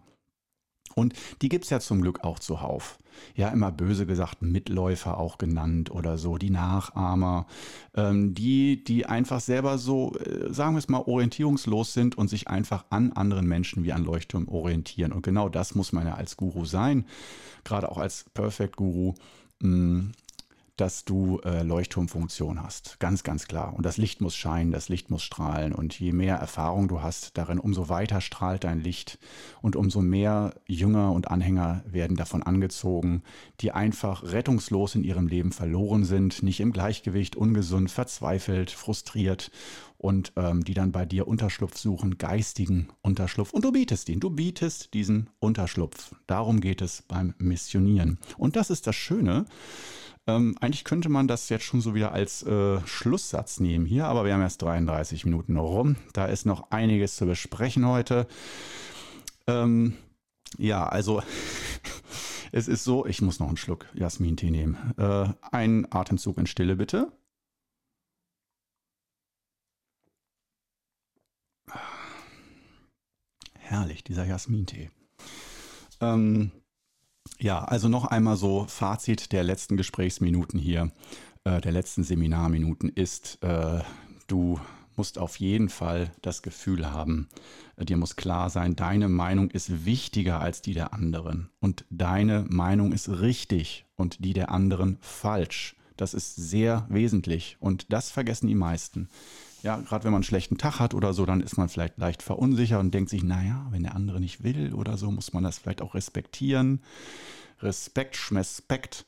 Und die gibt es ja zum Glück auch zuhauf. Ja, immer böse gesagt, Mitläufer auch genannt oder so, die Nachahmer, ähm, die, die einfach selber so, äh, sagen wir es mal, orientierungslos sind und sich einfach an anderen Menschen wie an Leuchtturm orientieren. Und genau das muss man ja als Guru sein, gerade auch als Perfect Guru. Mh, mm, dass du äh, Leuchtturmfunktion hast. Ganz, ganz klar. Und das Licht muss scheinen, das Licht muss strahlen. Und je mehr Erfahrung du hast darin, umso weiter strahlt dein Licht und umso mehr Jünger und Anhänger werden davon angezogen, die einfach rettungslos in ihrem Leben verloren sind, nicht im Gleichgewicht, ungesund, verzweifelt, frustriert und ähm, die dann bei dir Unterschlupf suchen, geistigen Unterschlupf. Und du bietest ihn, du bietest diesen Unterschlupf. Darum geht es beim Missionieren. Und das ist das Schöne ähm, eigentlich könnte man das jetzt schon so wieder als äh, Schlusssatz nehmen hier, aber wir haben erst 33 Minuten rum. Da ist noch einiges zu besprechen heute. Ähm, ja, also <laughs> es ist so, ich muss noch einen Schluck Jasmin-Tee nehmen. Äh, ein Atemzug in Stille bitte. Herrlich, dieser Jasmin-Tee. Ähm, ja, also noch einmal so Fazit der letzten Gesprächsminuten hier, äh, der letzten Seminarminuten ist, äh, du musst auf jeden Fall das Gefühl haben, äh, dir muss klar sein, deine Meinung ist wichtiger als die der anderen und deine Meinung ist richtig und die der anderen falsch. Das ist sehr wesentlich und das vergessen die meisten. Ja, gerade wenn man einen schlechten Tag hat oder so, dann ist man vielleicht leicht verunsichert und denkt sich, naja, wenn der andere nicht will oder so, muss man das vielleicht auch respektieren. Respekt, Schmespekt.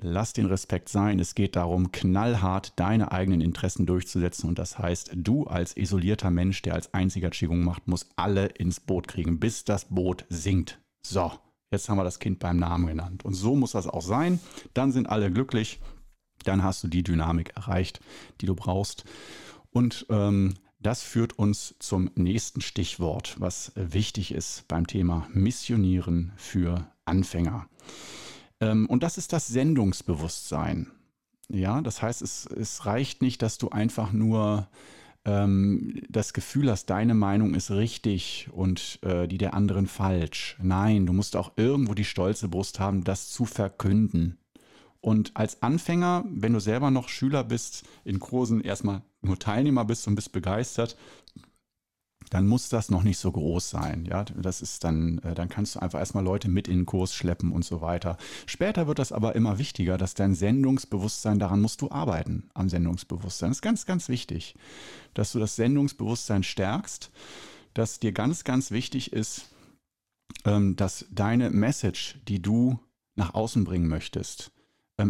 Lass den Respekt sein. Es geht darum, knallhart deine eigenen Interessen durchzusetzen. Und das heißt, du als isolierter Mensch, der als einziger Qigong macht, muss alle ins Boot kriegen, bis das Boot sinkt. So, jetzt haben wir das Kind beim Namen genannt. Und so muss das auch sein. Dann sind alle glücklich. Dann hast du die Dynamik erreicht, die du brauchst. Und ähm, Das führt uns zum nächsten Stichwort, was wichtig ist beim Thema Missionieren für Anfänger. Ähm, und das ist das Sendungsbewusstsein. Ja, das heißt, es, es reicht nicht, dass du einfach nur ähm, das Gefühl hast, deine Meinung ist richtig und äh, die der anderen falsch. Nein, du musst auch irgendwo die stolze Brust haben, das zu verkünden. Und als Anfänger, wenn du selber noch Schüler bist, in Kursen erstmal nur Teilnehmer bist und bist begeistert, dann muss das noch nicht so groß sein. Ja, das ist dann, äh, dann kannst du einfach erstmal Leute mit in den Kurs schleppen und so weiter. Später wird das aber immer wichtiger, dass dein Sendungsbewusstsein, daran musst du arbeiten, am Sendungsbewusstsein. Das ist ganz, ganz wichtig, dass du das Sendungsbewusstsein stärkst, dass dir ganz, ganz wichtig ist, ähm, dass deine Message, die du nach außen bringen möchtest,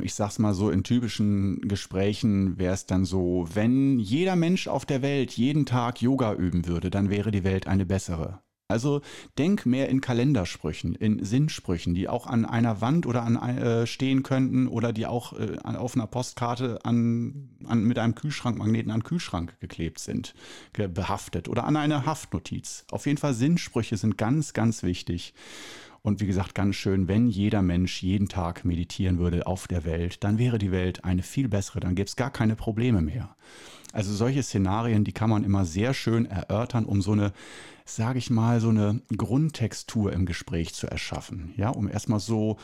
ich sag's mal so, in typischen Gesprächen wäre es dann so, wenn jeder Mensch auf der Welt jeden Tag Yoga üben würde, dann wäre die Welt eine bessere. Also denk mehr in Kalendersprüchen, in Sinnsprüchen, die auch an einer Wand oder an äh, stehen könnten oder die auch äh, auf einer Postkarte an, an, mit einem Kühlschrankmagneten an Kühlschrank geklebt sind, behaftet oder an eine Haftnotiz. Auf jeden Fall Sinnsprüche sind ganz, ganz wichtig. Und wie gesagt, ganz schön, wenn jeder Mensch jeden Tag meditieren würde auf der Welt, dann wäre die Welt eine viel bessere, dann gäbe es gar keine Probleme mehr. Also solche Szenarien, die kann man immer sehr schön erörtern, um so eine, sage ich mal, so eine Grundtextur im Gespräch zu erschaffen. Ja, um erstmal so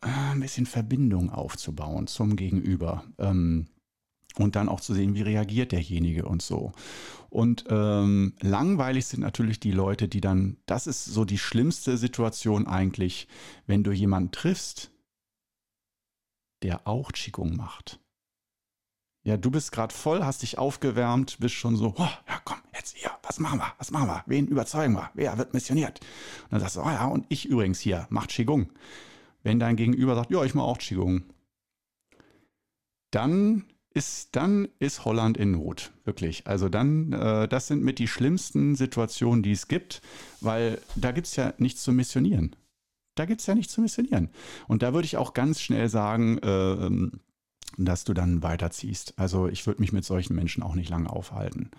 äh, ein bisschen Verbindung aufzubauen zum Gegenüber. Ähm, und dann auch zu sehen, wie reagiert derjenige und so. Und ähm, langweilig sind natürlich die Leute, die dann, das ist so die schlimmste Situation eigentlich, wenn du jemanden triffst, der auch Qigong macht. Ja, du bist gerade voll, hast dich aufgewärmt, bist schon so, oh, ja komm, jetzt hier, was machen wir, was machen wir, wen überzeugen wir, wer wird missioniert? Und dann sagst du, oh ja, und ich übrigens hier, mach Qigong. Wenn dein Gegenüber sagt, ja, ich mach auch Qigong, dann ist, dann ist Holland in Not, wirklich. Also dann, äh, das sind mit die schlimmsten Situationen, die es gibt, weil da gibt es ja nichts zu missionieren. Da gibt es ja nichts zu missionieren. Und da würde ich auch ganz schnell sagen, äh, dass du dann weiterziehst. Also ich würde mich mit solchen Menschen auch nicht lange aufhalten.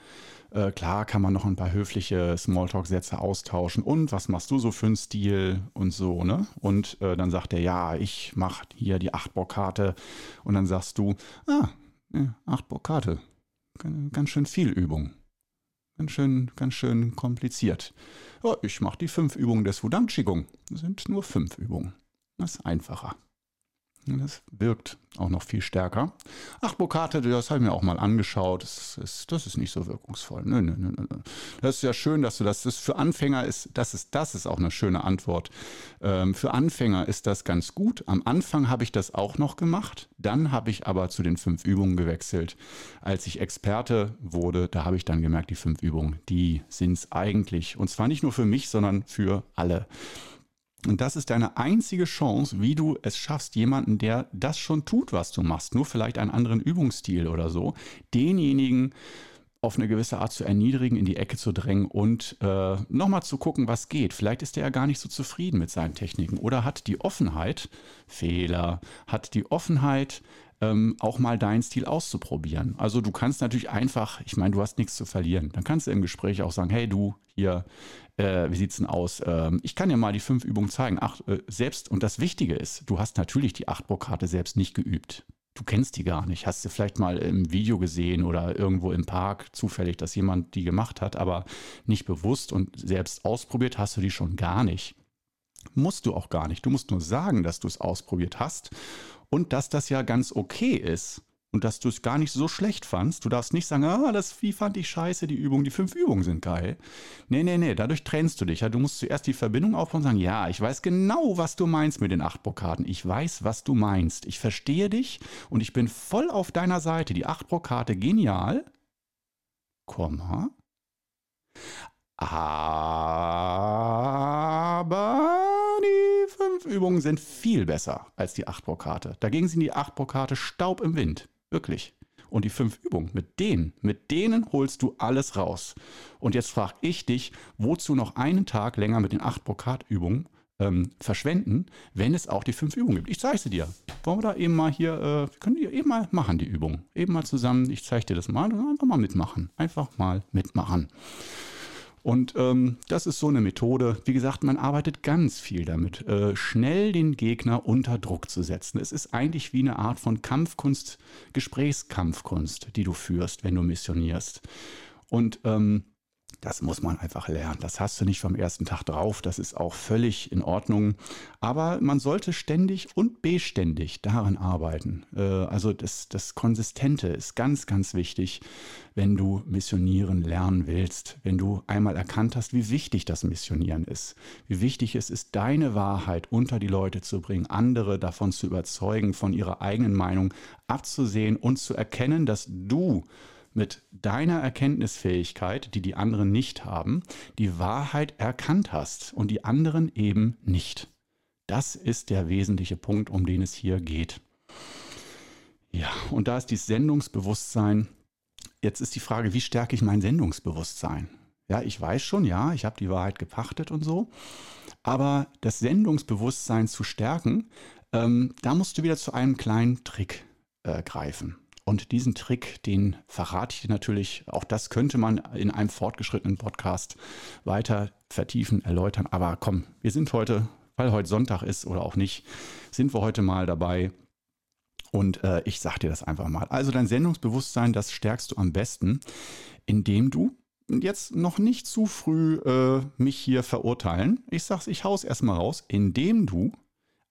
Äh, klar kann man noch ein paar höfliche Smalltalk-Sätze austauschen. Und was machst du so für einen Stil und so, ne? Und äh, dann sagt er, ja, ich mache hier die Achtbock-Karte. Und dann sagst du, ah, ja, acht Bockate. Ganz schön viel Übung. Ganz schön, ganz schön kompliziert. Ja, ich mache die fünf Übungen des Wudang Qigong. Das sind nur fünf Übungen. Das ist einfacher. Das wirkt auch noch viel stärker. Ach, Bokate, das habe ich mir auch mal angeschaut. Das ist, das ist nicht so wirkungsvoll. Nö, nö, nö, nö. Das ist ja schön, dass du das, das für Anfänger ist, das ist, das ist auch eine schöne Antwort. Ähm, für Anfänger ist das ganz gut. Am Anfang habe ich das auch noch gemacht. Dann habe ich aber zu den fünf Übungen gewechselt. Als ich Experte wurde, da habe ich dann gemerkt, die fünf Übungen, die sind es eigentlich. Und zwar nicht nur für mich, sondern für alle. Und das ist deine einzige Chance, wie du es schaffst, jemanden, der das schon tut, was du machst, nur vielleicht einen anderen Übungsstil oder so, denjenigen auf eine gewisse Art zu erniedrigen, in die Ecke zu drängen und äh, nochmal zu gucken, was geht. Vielleicht ist er ja gar nicht so zufrieden mit seinen Techniken oder hat die Offenheit, Fehler, hat die Offenheit, ähm, auch mal deinen Stil auszuprobieren. Also du kannst natürlich einfach, ich meine, du hast nichts zu verlieren. Dann kannst du im Gespräch auch sagen, hey du, hier, äh, wie sieht's denn aus? Ähm, ich kann dir mal die fünf Übungen zeigen. Ach, äh, selbst, und das Wichtige ist, du hast natürlich die Achtbrockarte selbst nicht geübt. Du kennst die gar nicht. Hast du vielleicht mal im Video gesehen oder irgendwo im Park zufällig, dass jemand die gemacht hat, aber nicht bewusst und selbst ausprobiert hast du die schon gar nicht. Musst du auch gar nicht. Du musst nur sagen, dass du es ausprobiert hast und dass das ja ganz okay ist und dass du es gar nicht so schlecht fandst. Du darfst nicht sagen, ah, das Vieh fand ich scheiße, die Übung, die fünf Übungen sind geil. Nee, nee, nee, dadurch trennst du dich. Ja, du musst zuerst die Verbindung aufbauen und sagen, ja, ich weiß genau, was du meinst mit den acht Brockaden. Ich weiß, was du meinst. Ich verstehe dich und ich bin voll auf deiner Seite. Die acht Brokate, genial. Komma. Aber fünf Übungen sind viel besser als die acht Brokate. Dagegen sind die acht Brokate Staub im Wind. Wirklich. Und die fünf Übungen, mit denen, mit denen holst du alles raus. Und jetzt frage ich dich, wozu noch einen Tag länger mit den acht Brokat-Übungen ähm, verschwenden, wenn es auch die fünf Übungen gibt. Ich zeige sie dir. Wollen wir da eben mal hier, äh, können wir eben mal machen, die Übung. Eben mal zusammen, ich zeige dir das mal und einfach mal mitmachen. Einfach mal mitmachen. Und ähm, das ist so eine Methode. Wie gesagt, man arbeitet ganz viel damit, äh, schnell den Gegner unter Druck zu setzen. Es ist eigentlich wie eine Art von Kampfkunst, Gesprächskampfkunst, die du führst, wenn du missionierst. Und ähm, das muss man einfach lernen. Das hast du nicht vom ersten Tag drauf. Das ist auch völlig in Ordnung. Aber man sollte ständig und beständig daran arbeiten. Äh, also das, das Konsistente ist ganz, ganz wichtig, wenn du missionieren lernen willst. Wenn du einmal erkannt hast, wie wichtig das Missionieren ist. Wie wichtig es ist, deine Wahrheit unter die Leute zu bringen, andere davon zu überzeugen, von ihrer eigenen Meinung abzusehen und zu erkennen, dass du mit deiner Erkenntnisfähigkeit, die die anderen nicht haben, die Wahrheit erkannt hast und die anderen eben nicht. Das ist der wesentliche Punkt, um den es hier geht. Ja, und da ist dieses Sendungsbewusstsein. Jetzt ist die Frage, wie stärke ich mein Sendungsbewusstsein? Ja, ich weiß schon, ja, ich habe die Wahrheit gepachtet und so. Aber das Sendungsbewusstsein zu stärken, ähm, da musst du wieder zu einem kleinen Trick äh, greifen. Und diesen Trick, den verrate ich dir natürlich. Auch das könnte man in einem fortgeschrittenen Podcast weiter vertiefen, erläutern. Aber komm, wir sind heute, weil heute Sonntag ist oder auch nicht, sind wir heute mal dabei. Und äh, ich sage dir das einfach mal. Also dein Sendungsbewusstsein, das stärkst du am besten, indem du jetzt noch nicht zu früh äh, mich hier verurteilen. Ich sag's, ich hau's erstmal raus, indem du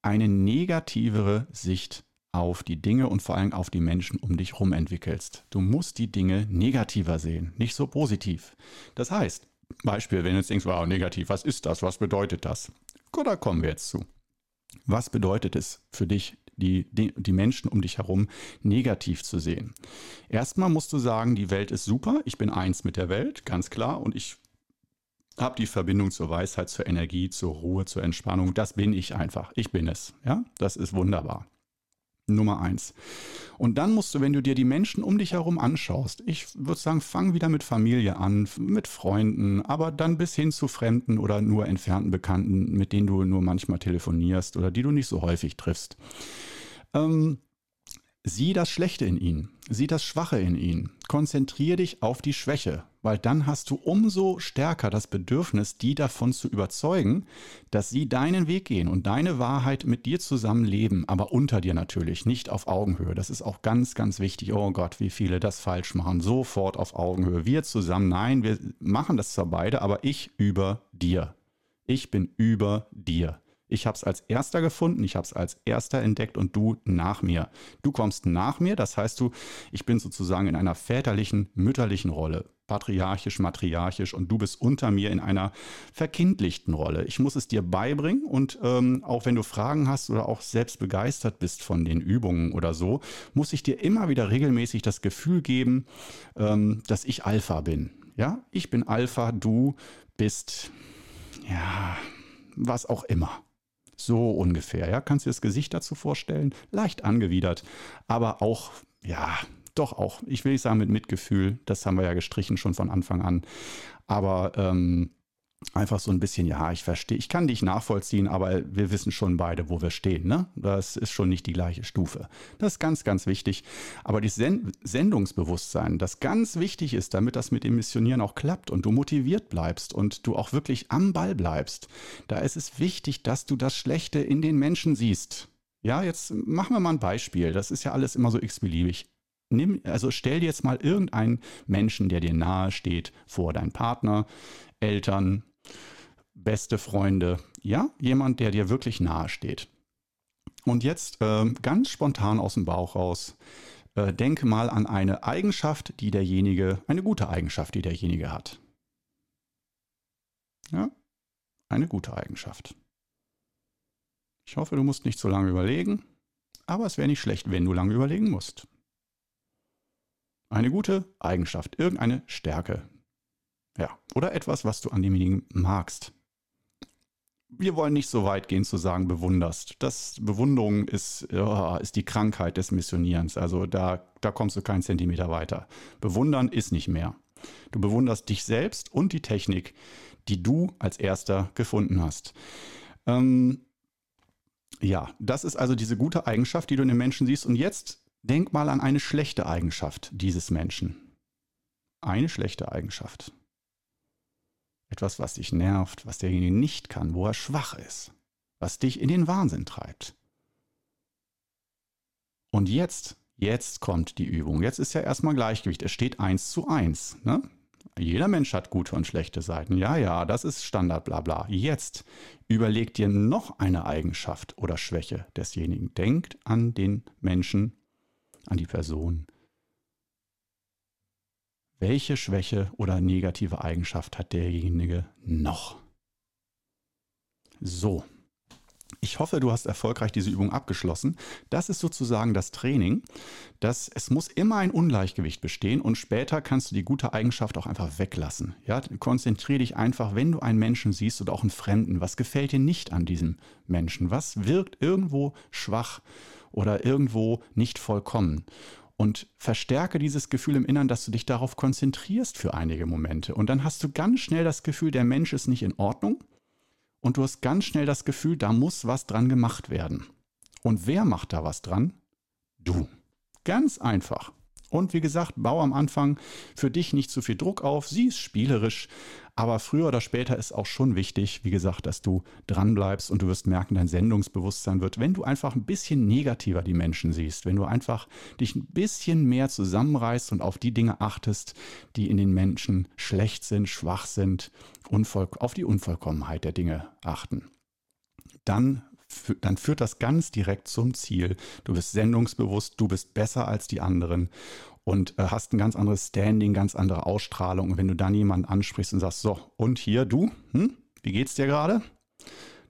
eine negativere Sicht auf die Dinge und vor allem auf die Menschen um dich herum entwickelst. Du musst die Dinge negativer sehen, nicht so positiv. Das heißt, Beispiel, wenn du jetzt denkst, wow, negativ, was ist das? Was bedeutet das? Gut, da kommen wir jetzt zu. Was bedeutet es für dich, die, die, Menschen um dich herum negativ zu sehen? Erstmal musst du sagen, die Welt ist super, ich bin eins mit der Welt, ganz klar, und ich habe die Verbindung zur Weisheit, zur Energie, zur Ruhe, zur Entspannung. Das bin ich einfach. Ich bin es. Ja, das ist wunderbar. Nummer eins. Und dann musst du, wenn du dir die Menschen um dich herum anschaust, ich würde sagen, fang wieder mit Familie an, mit Freunden, aber dann bis hin zu Fremden oder nur entfernten Bekannten, mit denen du nur manchmal telefonierst oder die du nicht so häufig triffst. Ähm, Sieh das Schlechte in ihnen, sieh das Schwache in ihnen, konzentriere dich auf die Schwäche, weil dann hast du umso stärker das Bedürfnis, die davon zu überzeugen, dass sie deinen Weg gehen und deine Wahrheit mit dir zusammen leben, aber unter dir natürlich, nicht auf Augenhöhe. Das ist auch ganz, ganz wichtig. Oh Gott, wie viele das falsch machen. Sofort auf Augenhöhe. Wir zusammen, nein, wir machen das zwar beide, aber ich über dir. Ich bin über dir. Ich habe es als erster gefunden, ich habe es als erster entdeckt und du nach mir. Du kommst nach mir, das heißt du, ich bin sozusagen in einer väterlichen, mütterlichen Rolle, patriarchisch, matriarchisch und du bist unter mir in einer verkindlichten Rolle. Ich muss es dir beibringen und ähm, auch wenn du Fragen hast oder auch selbst begeistert bist von den Übungen oder so, muss ich dir immer wieder regelmäßig das Gefühl geben, ähm, dass ich Alpha bin. Ja, ich bin Alpha, du bist, ja, was auch immer. So ungefähr, ja. Kannst du dir das Gesicht dazu vorstellen? Leicht angewidert, aber auch, ja, doch auch, ich will nicht sagen mit Mitgefühl, das haben wir ja gestrichen schon von Anfang an. Aber ähm, einfach so ein bisschen, ja, ich verstehe, ich kann dich nachvollziehen, aber wir wissen schon beide, wo wir stehen. Ne? Das ist schon nicht die gleiche Stufe. Das ist ganz, ganz wichtig. Aber das Sendungsbewusstsein, das ganz wichtig ist, damit das mit dem Missionieren auch klappt und du motiviert bleibst und du auch wirklich am Ball bleibst, da ist es wichtig, dass du das Schlechte in den Menschen siehst. Ja, jetzt machen wir mal ein Beispiel. Das ist ja alles immer so x-beliebig. Nimm, also stell dir jetzt mal irgendeinen Menschen, der dir nahe steht, vor, dein Partner, Eltern, beste Freunde, ja, jemand, der dir wirklich nahe steht. Und jetzt äh, ganz spontan aus dem Bauch raus, äh, denke mal an eine Eigenschaft, die derjenige, eine gute Eigenschaft, die derjenige hat. Ja, eine gute Eigenschaft. Ich hoffe, du musst nicht so lange überlegen, aber es wäre nicht schlecht, wenn du lange überlegen musst. Eine gute Eigenschaft, irgendeine Stärke. Ja, oder etwas, was du an demjenigen magst wir wollen nicht so weit gehen zu sagen, bewunderst. Das Bewunderung ist, ja, ist die Krankheit des Missionierens. Also da, da kommst du keinen Zentimeter weiter. Bewundern ist nicht mehr. Du bewunderst dich selbst und die Technik, die du als erster gefunden hast. Ähm, ja, das ist also diese gute Eigenschaft, die du in den Menschen siehst. Und jetzt denk mal an eine schlechte Eigenschaft dieses Menschen. Eine schlechte Eigenschaft. Etwas, was dich nervt, was derjenige nicht kann, wo er schwach ist, was dich in den Wahnsinn treibt. Und jetzt, jetzt kommt die Übung. Jetzt ist ja erstmal Gleichgewicht. Es steht eins zu eins. Ne? Jeder Mensch hat gute und schlechte Seiten. Ja, ja, das ist Standard, bla bla. Jetzt überleg dir noch eine Eigenschaft oder Schwäche desjenigen. Denkt an den Menschen, an die Person. Welche Schwäche oder negative Eigenschaft hat derjenige noch? So, ich hoffe, du hast erfolgreich diese Übung abgeschlossen. Das ist sozusagen das Training. dass es muss immer ein Ungleichgewicht bestehen und später kannst du die gute Eigenschaft auch einfach weglassen. Ja, konzentriere dich einfach, wenn du einen Menschen siehst oder auch einen Fremden, was gefällt dir nicht an diesem Menschen? Was wirkt irgendwo schwach oder irgendwo nicht vollkommen? Und verstärke dieses Gefühl im Innern, dass du dich darauf konzentrierst für einige Momente. Und dann hast du ganz schnell das Gefühl, der Mensch ist nicht in Ordnung und du hast ganz schnell das Gefühl, da muss was dran gemacht werden. Und wer macht da was dran? Du. Ganz einfach. Und wie gesagt, bau am Anfang für dich nicht zu viel Druck auf, sie ist spielerisch, aber früher oder später ist auch schon wichtig, wie gesagt, dass du dranbleibst und du wirst merken, dein Sendungsbewusstsein wird, wenn du einfach ein bisschen negativer die Menschen siehst, wenn du einfach dich ein bisschen mehr zusammenreißt und auf die Dinge achtest, die in den Menschen schlecht sind, schwach sind, auf die Unvollkommenheit der Dinge achten. Dann dann führt das ganz direkt zum Ziel. Du bist sendungsbewusst, du bist besser als die anderen und äh, hast ein ganz anderes Standing, ganz andere Ausstrahlung. Und wenn du dann jemanden ansprichst und sagst, so, und hier du, hm, wie geht's dir gerade?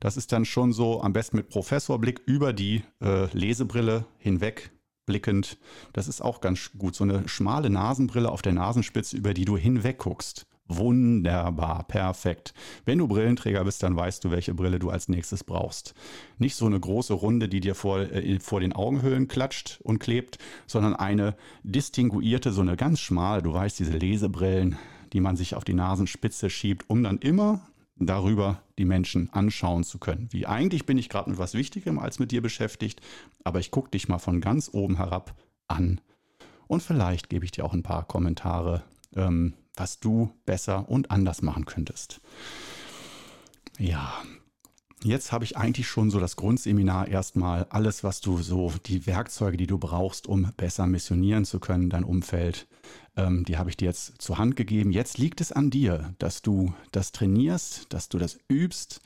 Das ist dann schon so am besten mit Professorblick über die äh, Lesebrille hinweg blickend. Das ist auch ganz gut. So eine schmale Nasenbrille auf der Nasenspitze, über die du hinweg guckst. Wunderbar, perfekt. Wenn du Brillenträger bist, dann weißt du, welche Brille du als nächstes brauchst. Nicht so eine große Runde, die dir vor, äh, vor den Augenhöhlen klatscht und klebt, sondern eine distinguierte, so eine ganz schmale, du weißt, diese Lesebrillen, die man sich auf die Nasenspitze schiebt, um dann immer darüber die Menschen anschauen zu können. Wie eigentlich bin ich gerade mit was Wichtigem als mit dir beschäftigt, aber ich gucke dich mal von ganz oben herab an. Und vielleicht gebe ich dir auch ein paar Kommentare, ähm, was du besser und anders machen könntest. Ja, jetzt habe ich eigentlich schon so das Grundseminar erstmal, alles, was du so, die Werkzeuge, die du brauchst, um besser missionieren zu können, dein Umfeld, ähm, die habe ich dir jetzt zur Hand gegeben. Jetzt liegt es an dir, dass du das trainierst, dass du das übst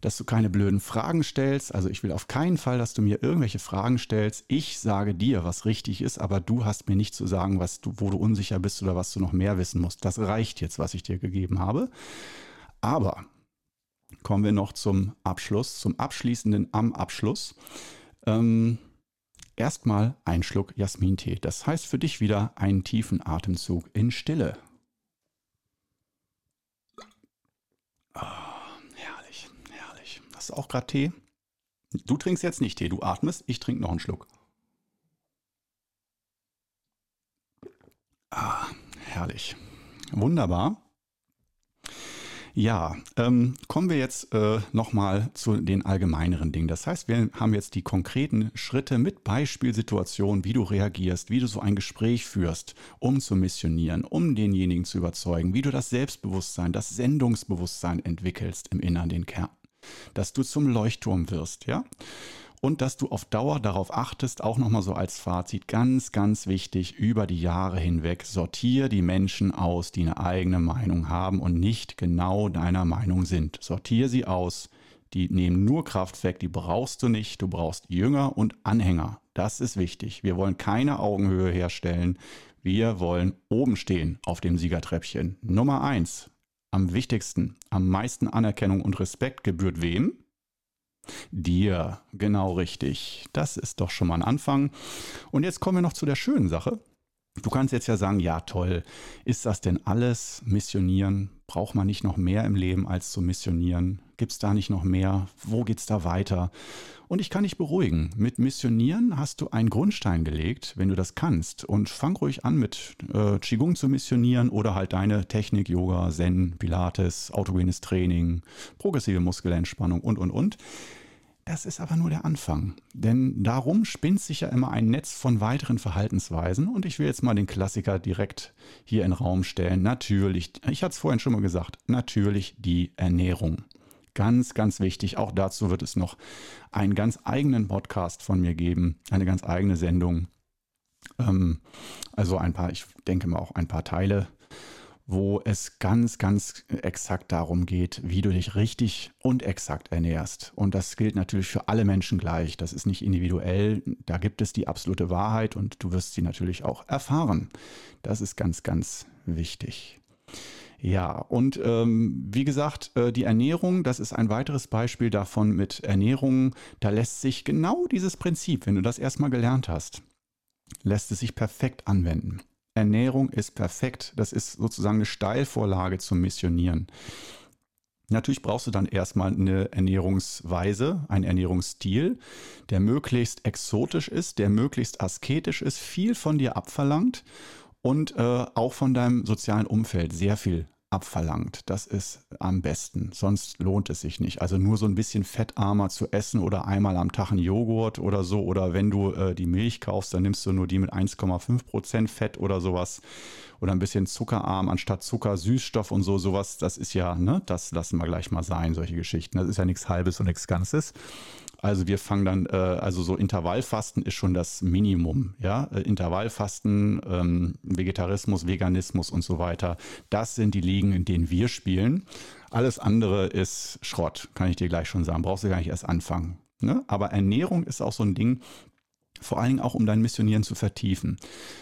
dass du keine blöden Fragen stellst. Also ich will auf keinen Fall, dass du mir irgendwelche Fragen stellst. Ich sage dir, was richtig ist, aber du hast mir nicht zu sagen, was du, wo du unsicher bist oder was du noch mehr wissen musst. Das reicht jetzt, was ich dir gegeben habe. Aber kommen wir noch zum Abschluss, zum abschließenden am Abschluss. Ähm, Erstmal ein Schluck Jasmintee. Das heißt für dich wieder einen tiefen Atemzug in Stille. Ah. Hast du auch gerade Tee? Du trinkst jetzt nicht Tee, du atmest, ich trinke noch einen Schluck. Ah, herrlich. Wunderbar. Ja, ähm, kommen wir jetzt äh, nochmal zu den allgemeineren Dingen. Das heißt, wir haben jetzt die konkreten Schritte mit Beispielsituationen, wie du reagierst, wie du so ein Gespräch führst, um zu missionieren, um denjenigen zu überzeugen, wie du das Selbstbewusstsein, das Sendungsbewusstsein entwickelst im Innern, den Kern dass du zum Leuchtturm wirst, ja? Und dass du auf Dauer darauf achtest, auch nochmal so als Fazit, ganz, ganz wichtig, über die Jahre hinweg, sortier die Menschen aus, die eine eigene Meinung haben und nicht genau deiner Meinung sind. Sortier sie aus. Die nehmen nur Kraft weg, die brauchst du nicht. Du brauchst Jünger und Anhänger. Das ist wichtig. Wir wollen keine Augenhöhe herstellen. Wir wollen oben stehen auf dem Siegertreppchen. Nummer eins am wichtigsten, am meisten Anerkennung und Respekt gebührt wem? Dir, genau richtig. Das ist doch schon mal ein Anfang. Und jetzt kommen wir noch zu der schönen Sache. Du kannst jetzt ja sagen, ja toll, ist das denn alles? Missionieren? Braucht man nicht noch mehr im Leben als zu missionieren? Gibt es da nicht noch mehr? Wo geht es da weiter? Und ich kann dich beruhigen. Mit Missionieren hast du einen Grundstein gelegt, wenn du das kannst. Und fang ruhig an mit äh, Qigong zu missionieren oder halt deine Technik, Yoga, Zen, Pilates, autogenes Training, progressive Muskelentspannung und, und, und. Das ist aber nur der Anfang. Denn darum spinnt sich ja immer ein Netz von weiteren Verhaltensweisen. Und ich will jetzt mal den Klassiker direkt hier in den Raum stellen. Natürlich, ich hatte es vorhin schon mal gesagt, natürlich die Ernährung. Ganz, ganz wichtig. Auch dazu wird es noch einen ganz eigenen Podcast von mir geben, eine ganz eigene Sendung. Ähm, also ein paar, ich denke mal auch ein paar Teile wo es ganz, ganz exakt darum geht, wie du dich richtig und exakt ernährst. Und das gilt natürlich für alle Menschen gleich. Das ist nicht individuell. Da gibt es die absolute Wahrheit und du wirst sie natürlich auch erfahren. Das ist ganz, ganz wichtig. Ja, und ähm, wie gesagt, äh, die Ernährung, das ist ein weiteres Beispiel davon mit Ernährung. Da lässt sich genau dieses Prinzip, wenn du das erstmal gelernt hast, lässt es sich perfekt anwenden. Ernährung ist perfekt. Das ist sozusagen eine Steilvorlage zum Missionieren. Natürlich brauchst du dann erstmal eine Ernährungsweise, einen Ernährungsstil, der möglichst exotisch ist, der möglichst asketisch ist, viel von dir abverlangt und äh, auch von deinem sozialen Umfeld sehr viel abverlangt. Das ist am besten. Sonst lohnt es sich nicht. Also nur so ein bisschen fettarmer zu essen oder einmal am Tag ein Joghurt oder so. Oder wenn du äh, die Milch kaufst, dann nimmst du nur die mit 1,5 Prozent Fett oder sowas. Oder ein bisschen zuckerarm anstatt Zucker, Süßstoff und so. Sowas, das ist ja, ne, das lassen wir gleich mal sein, solche Geschichten. Das ist ja nichts Halbes und nichts Ganzes. Also wir fangen dann, äh, also so Intervallfasten ist schon das Minimum, ja. Äh, Intervallfasten, ähm, Vegetarismus, Veganismus und so weiter. Das sind die Ligen, in denen wir spielen. Alles andere ist Schrott, kann ich dir gleich schon sagen. Brauchst du gar nicht erst anfangen. Ne? Aber Ernährung ist auch so ein Ding, vor allen Dingen auch, um dein Missionieren zu vertiefen.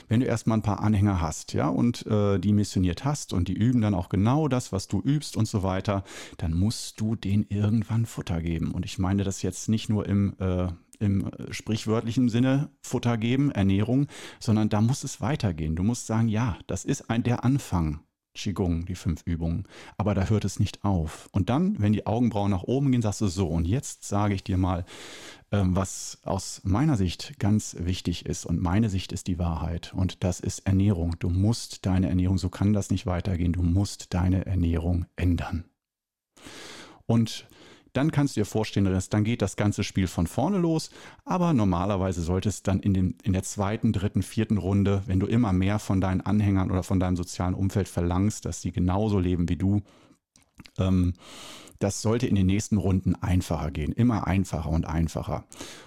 Wenn du erstmal ein paar Anhänger hast, ja, und äh, die missioniert hast und die üben dann auch genau das, was du übst und so weiter, dann musst du denen irgendwann Futter geben. Und ich meine das jetzt nicht nur im, äh, im sprichwörtlichen Sinne Futter geben, Ernährung, sondern da muss es weitergehen. Du musst sagen, ja, das ist ein, der Anfang. Qigong, die fünf Übungen. Aber da hört es nicht auf. Und dann, wenn die Augenbrauen nach oben gehen, sagst du so, und jetzt sage ich dir mal, ähm, was aus meiner Sicht ganz wichtig ist. Und meine Sicht ist die Wahrheit. Und das ist Ernährung. Du musst deine Ernährung, so kann das nicht weitergehen, du musst deine Ernährung ändern. Und dann kannst du dir vorstellen, dass dann geht das ganze Spiel von vorne los. Aber normalerweise sollte es dann in, den, in der zweiten, dritten, vierten Runde, wenn du immer mehr von deinen Anhängern oder von deinem sozialen Umfeld verlangst, dass sie genauso leben wie du, ähm, das sollte in den nächsten Runden einfacher gehen, immer einfacher und einfacher.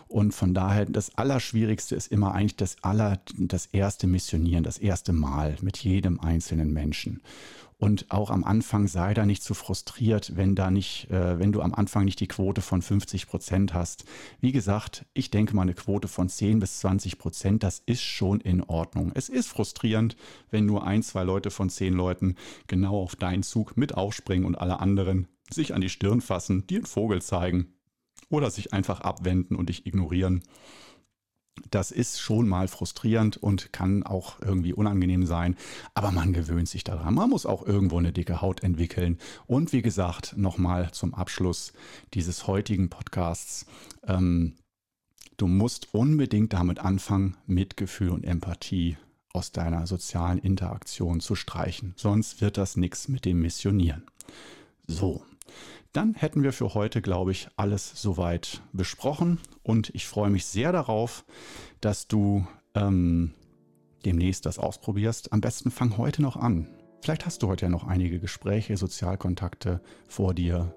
Und von daher, das Allerschwierigste ist immer eigentlich das aller, das erste Missionieren, das erste Mal mit jedem einzelnen Menschen. Und auch am Anfang sei da nicht zu frustriert, wenn da nicht, äh, wenn du am Anfang nicht die Quote von 50 Prozent hast. Wie gesagt, ich denke mal eine Quote von 10 bis 20 Prozent, das ist schon in Ordnung. Es ist frustrierend, wenn nur ein, zwei Leute von zehn Leuten genau auf deinen Zug mit aufspringen und alle anderen sich an die Stirn fassen, dir einen Vogel zeigen oder sich einfach abwenden und dich ignorieren. Das ist schon mal frustrierend und kann auch irgendwie unangenehm sein, aber man gewöhnt sich daran. Man muss auch irgendwo eine dicke Haut entwickeln. Und wie gesagt, nochmal zum Abschluss dieses heutigen Podcasts. Ähm, du musst unbedingt damit anfangen, Mitgefühl und Empathie aus deiner sozialen Interaktion zu streichen. Sonst wird das nichts mit dem Missionieren. So, dann hätten wir für heute, glaube ich, alles soweit besprochen. Und ich freue mich sehr darauf, dass du ähm, demnächst das ausprobierst. Am besten fang heute noch an. Vielleicht hast du heute ja noch einige Gespräche, Sozialkontakte vor dir,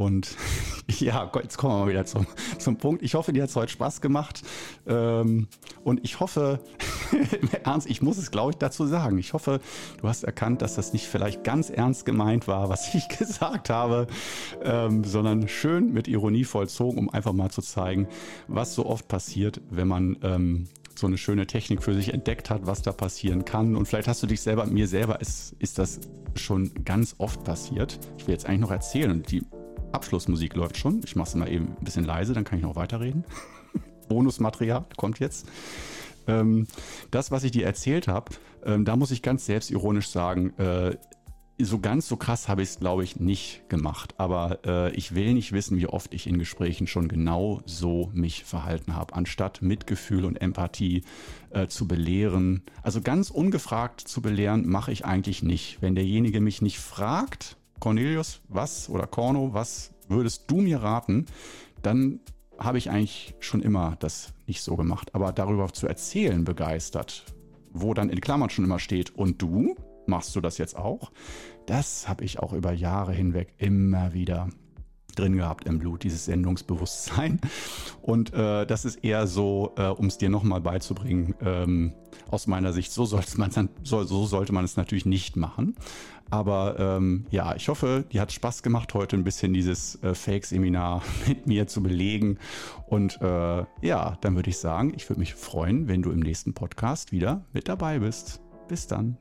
und <laughs> ja, jetzt kommen wir mal wieder zum, zum Punkt. Ich hoffe, dir hat es heute Spaß gemacht. Ähm, und ich hoffe, <laughs> im Ernst, ich muss es, glaube ich, dazu sagen. Ich hoffe, du hast erkannt, dass das nicht vielleicht ganz ernst gemeint war, was <laughs> ich gesagt habe, ähm, sondern schön mit Ironie vollzogen, um einfach mal zu zeigen, was so oft passiert, wenn man ähm, so eine schöne Technik für sich entdeckt hat, was da passieren kann. Und vielleicht hast du dich selber, mir selber ist, ist das schon ganz oft passiert. Ich will jetzt eigentlich noch erzählen und die Abschlussmusik läuft schon. Ich mache es mal eben ein bisschen leise, dann kann ich noch weiterreden. <laughs> Bonusmaterial kommt jetzt. ähm, das, was ich dir erzählt habe, ähm, da muss ich ganz selbstironisch sagen, äh, so ganz so krass habe ich es, glaube ich, nicht gemacht. Aber äh, ich will nicht wissen, wie oft ich in Gesprächen schon genau so mich verhalten habe, anstatt Mitgefühl und Empathie äh, zu belehren. Also ganz ungefragt zu belehren, mache ich eigentlich nicht. Wenn derjenige mich nicht fragt, Cornelius, was oder Corno, was würdest du mir raten, dann habe ich eigentlich schon immer das nicht so gemacht. Aber darüber zu erzählen, begeistert, wo dann in Klammern schon immer steht, und du, machst du das jetzt auch? Das habe ich auch über Jahre hinweg immer wieder drin gehabt im Blut, dieses Sendungsbewusstsein. Und äh, das ist eher so, äh, um es dir nochmal beizubringen, ähm, aus meiner Sicht, so, man, so, so, sollte man es natürlich nicht machen. Aber ähm, ja, ich hoffe, dir hat Spaß gemacht, heute ein bisschen dieses äh, Fake-Seminar <laughs> mit mir zu belegen. Und äh, ja, dann würde ich sagen, ich würde mich freuen, wenn du im nächsten Podcast wieder mit dabei bist. Bis dann.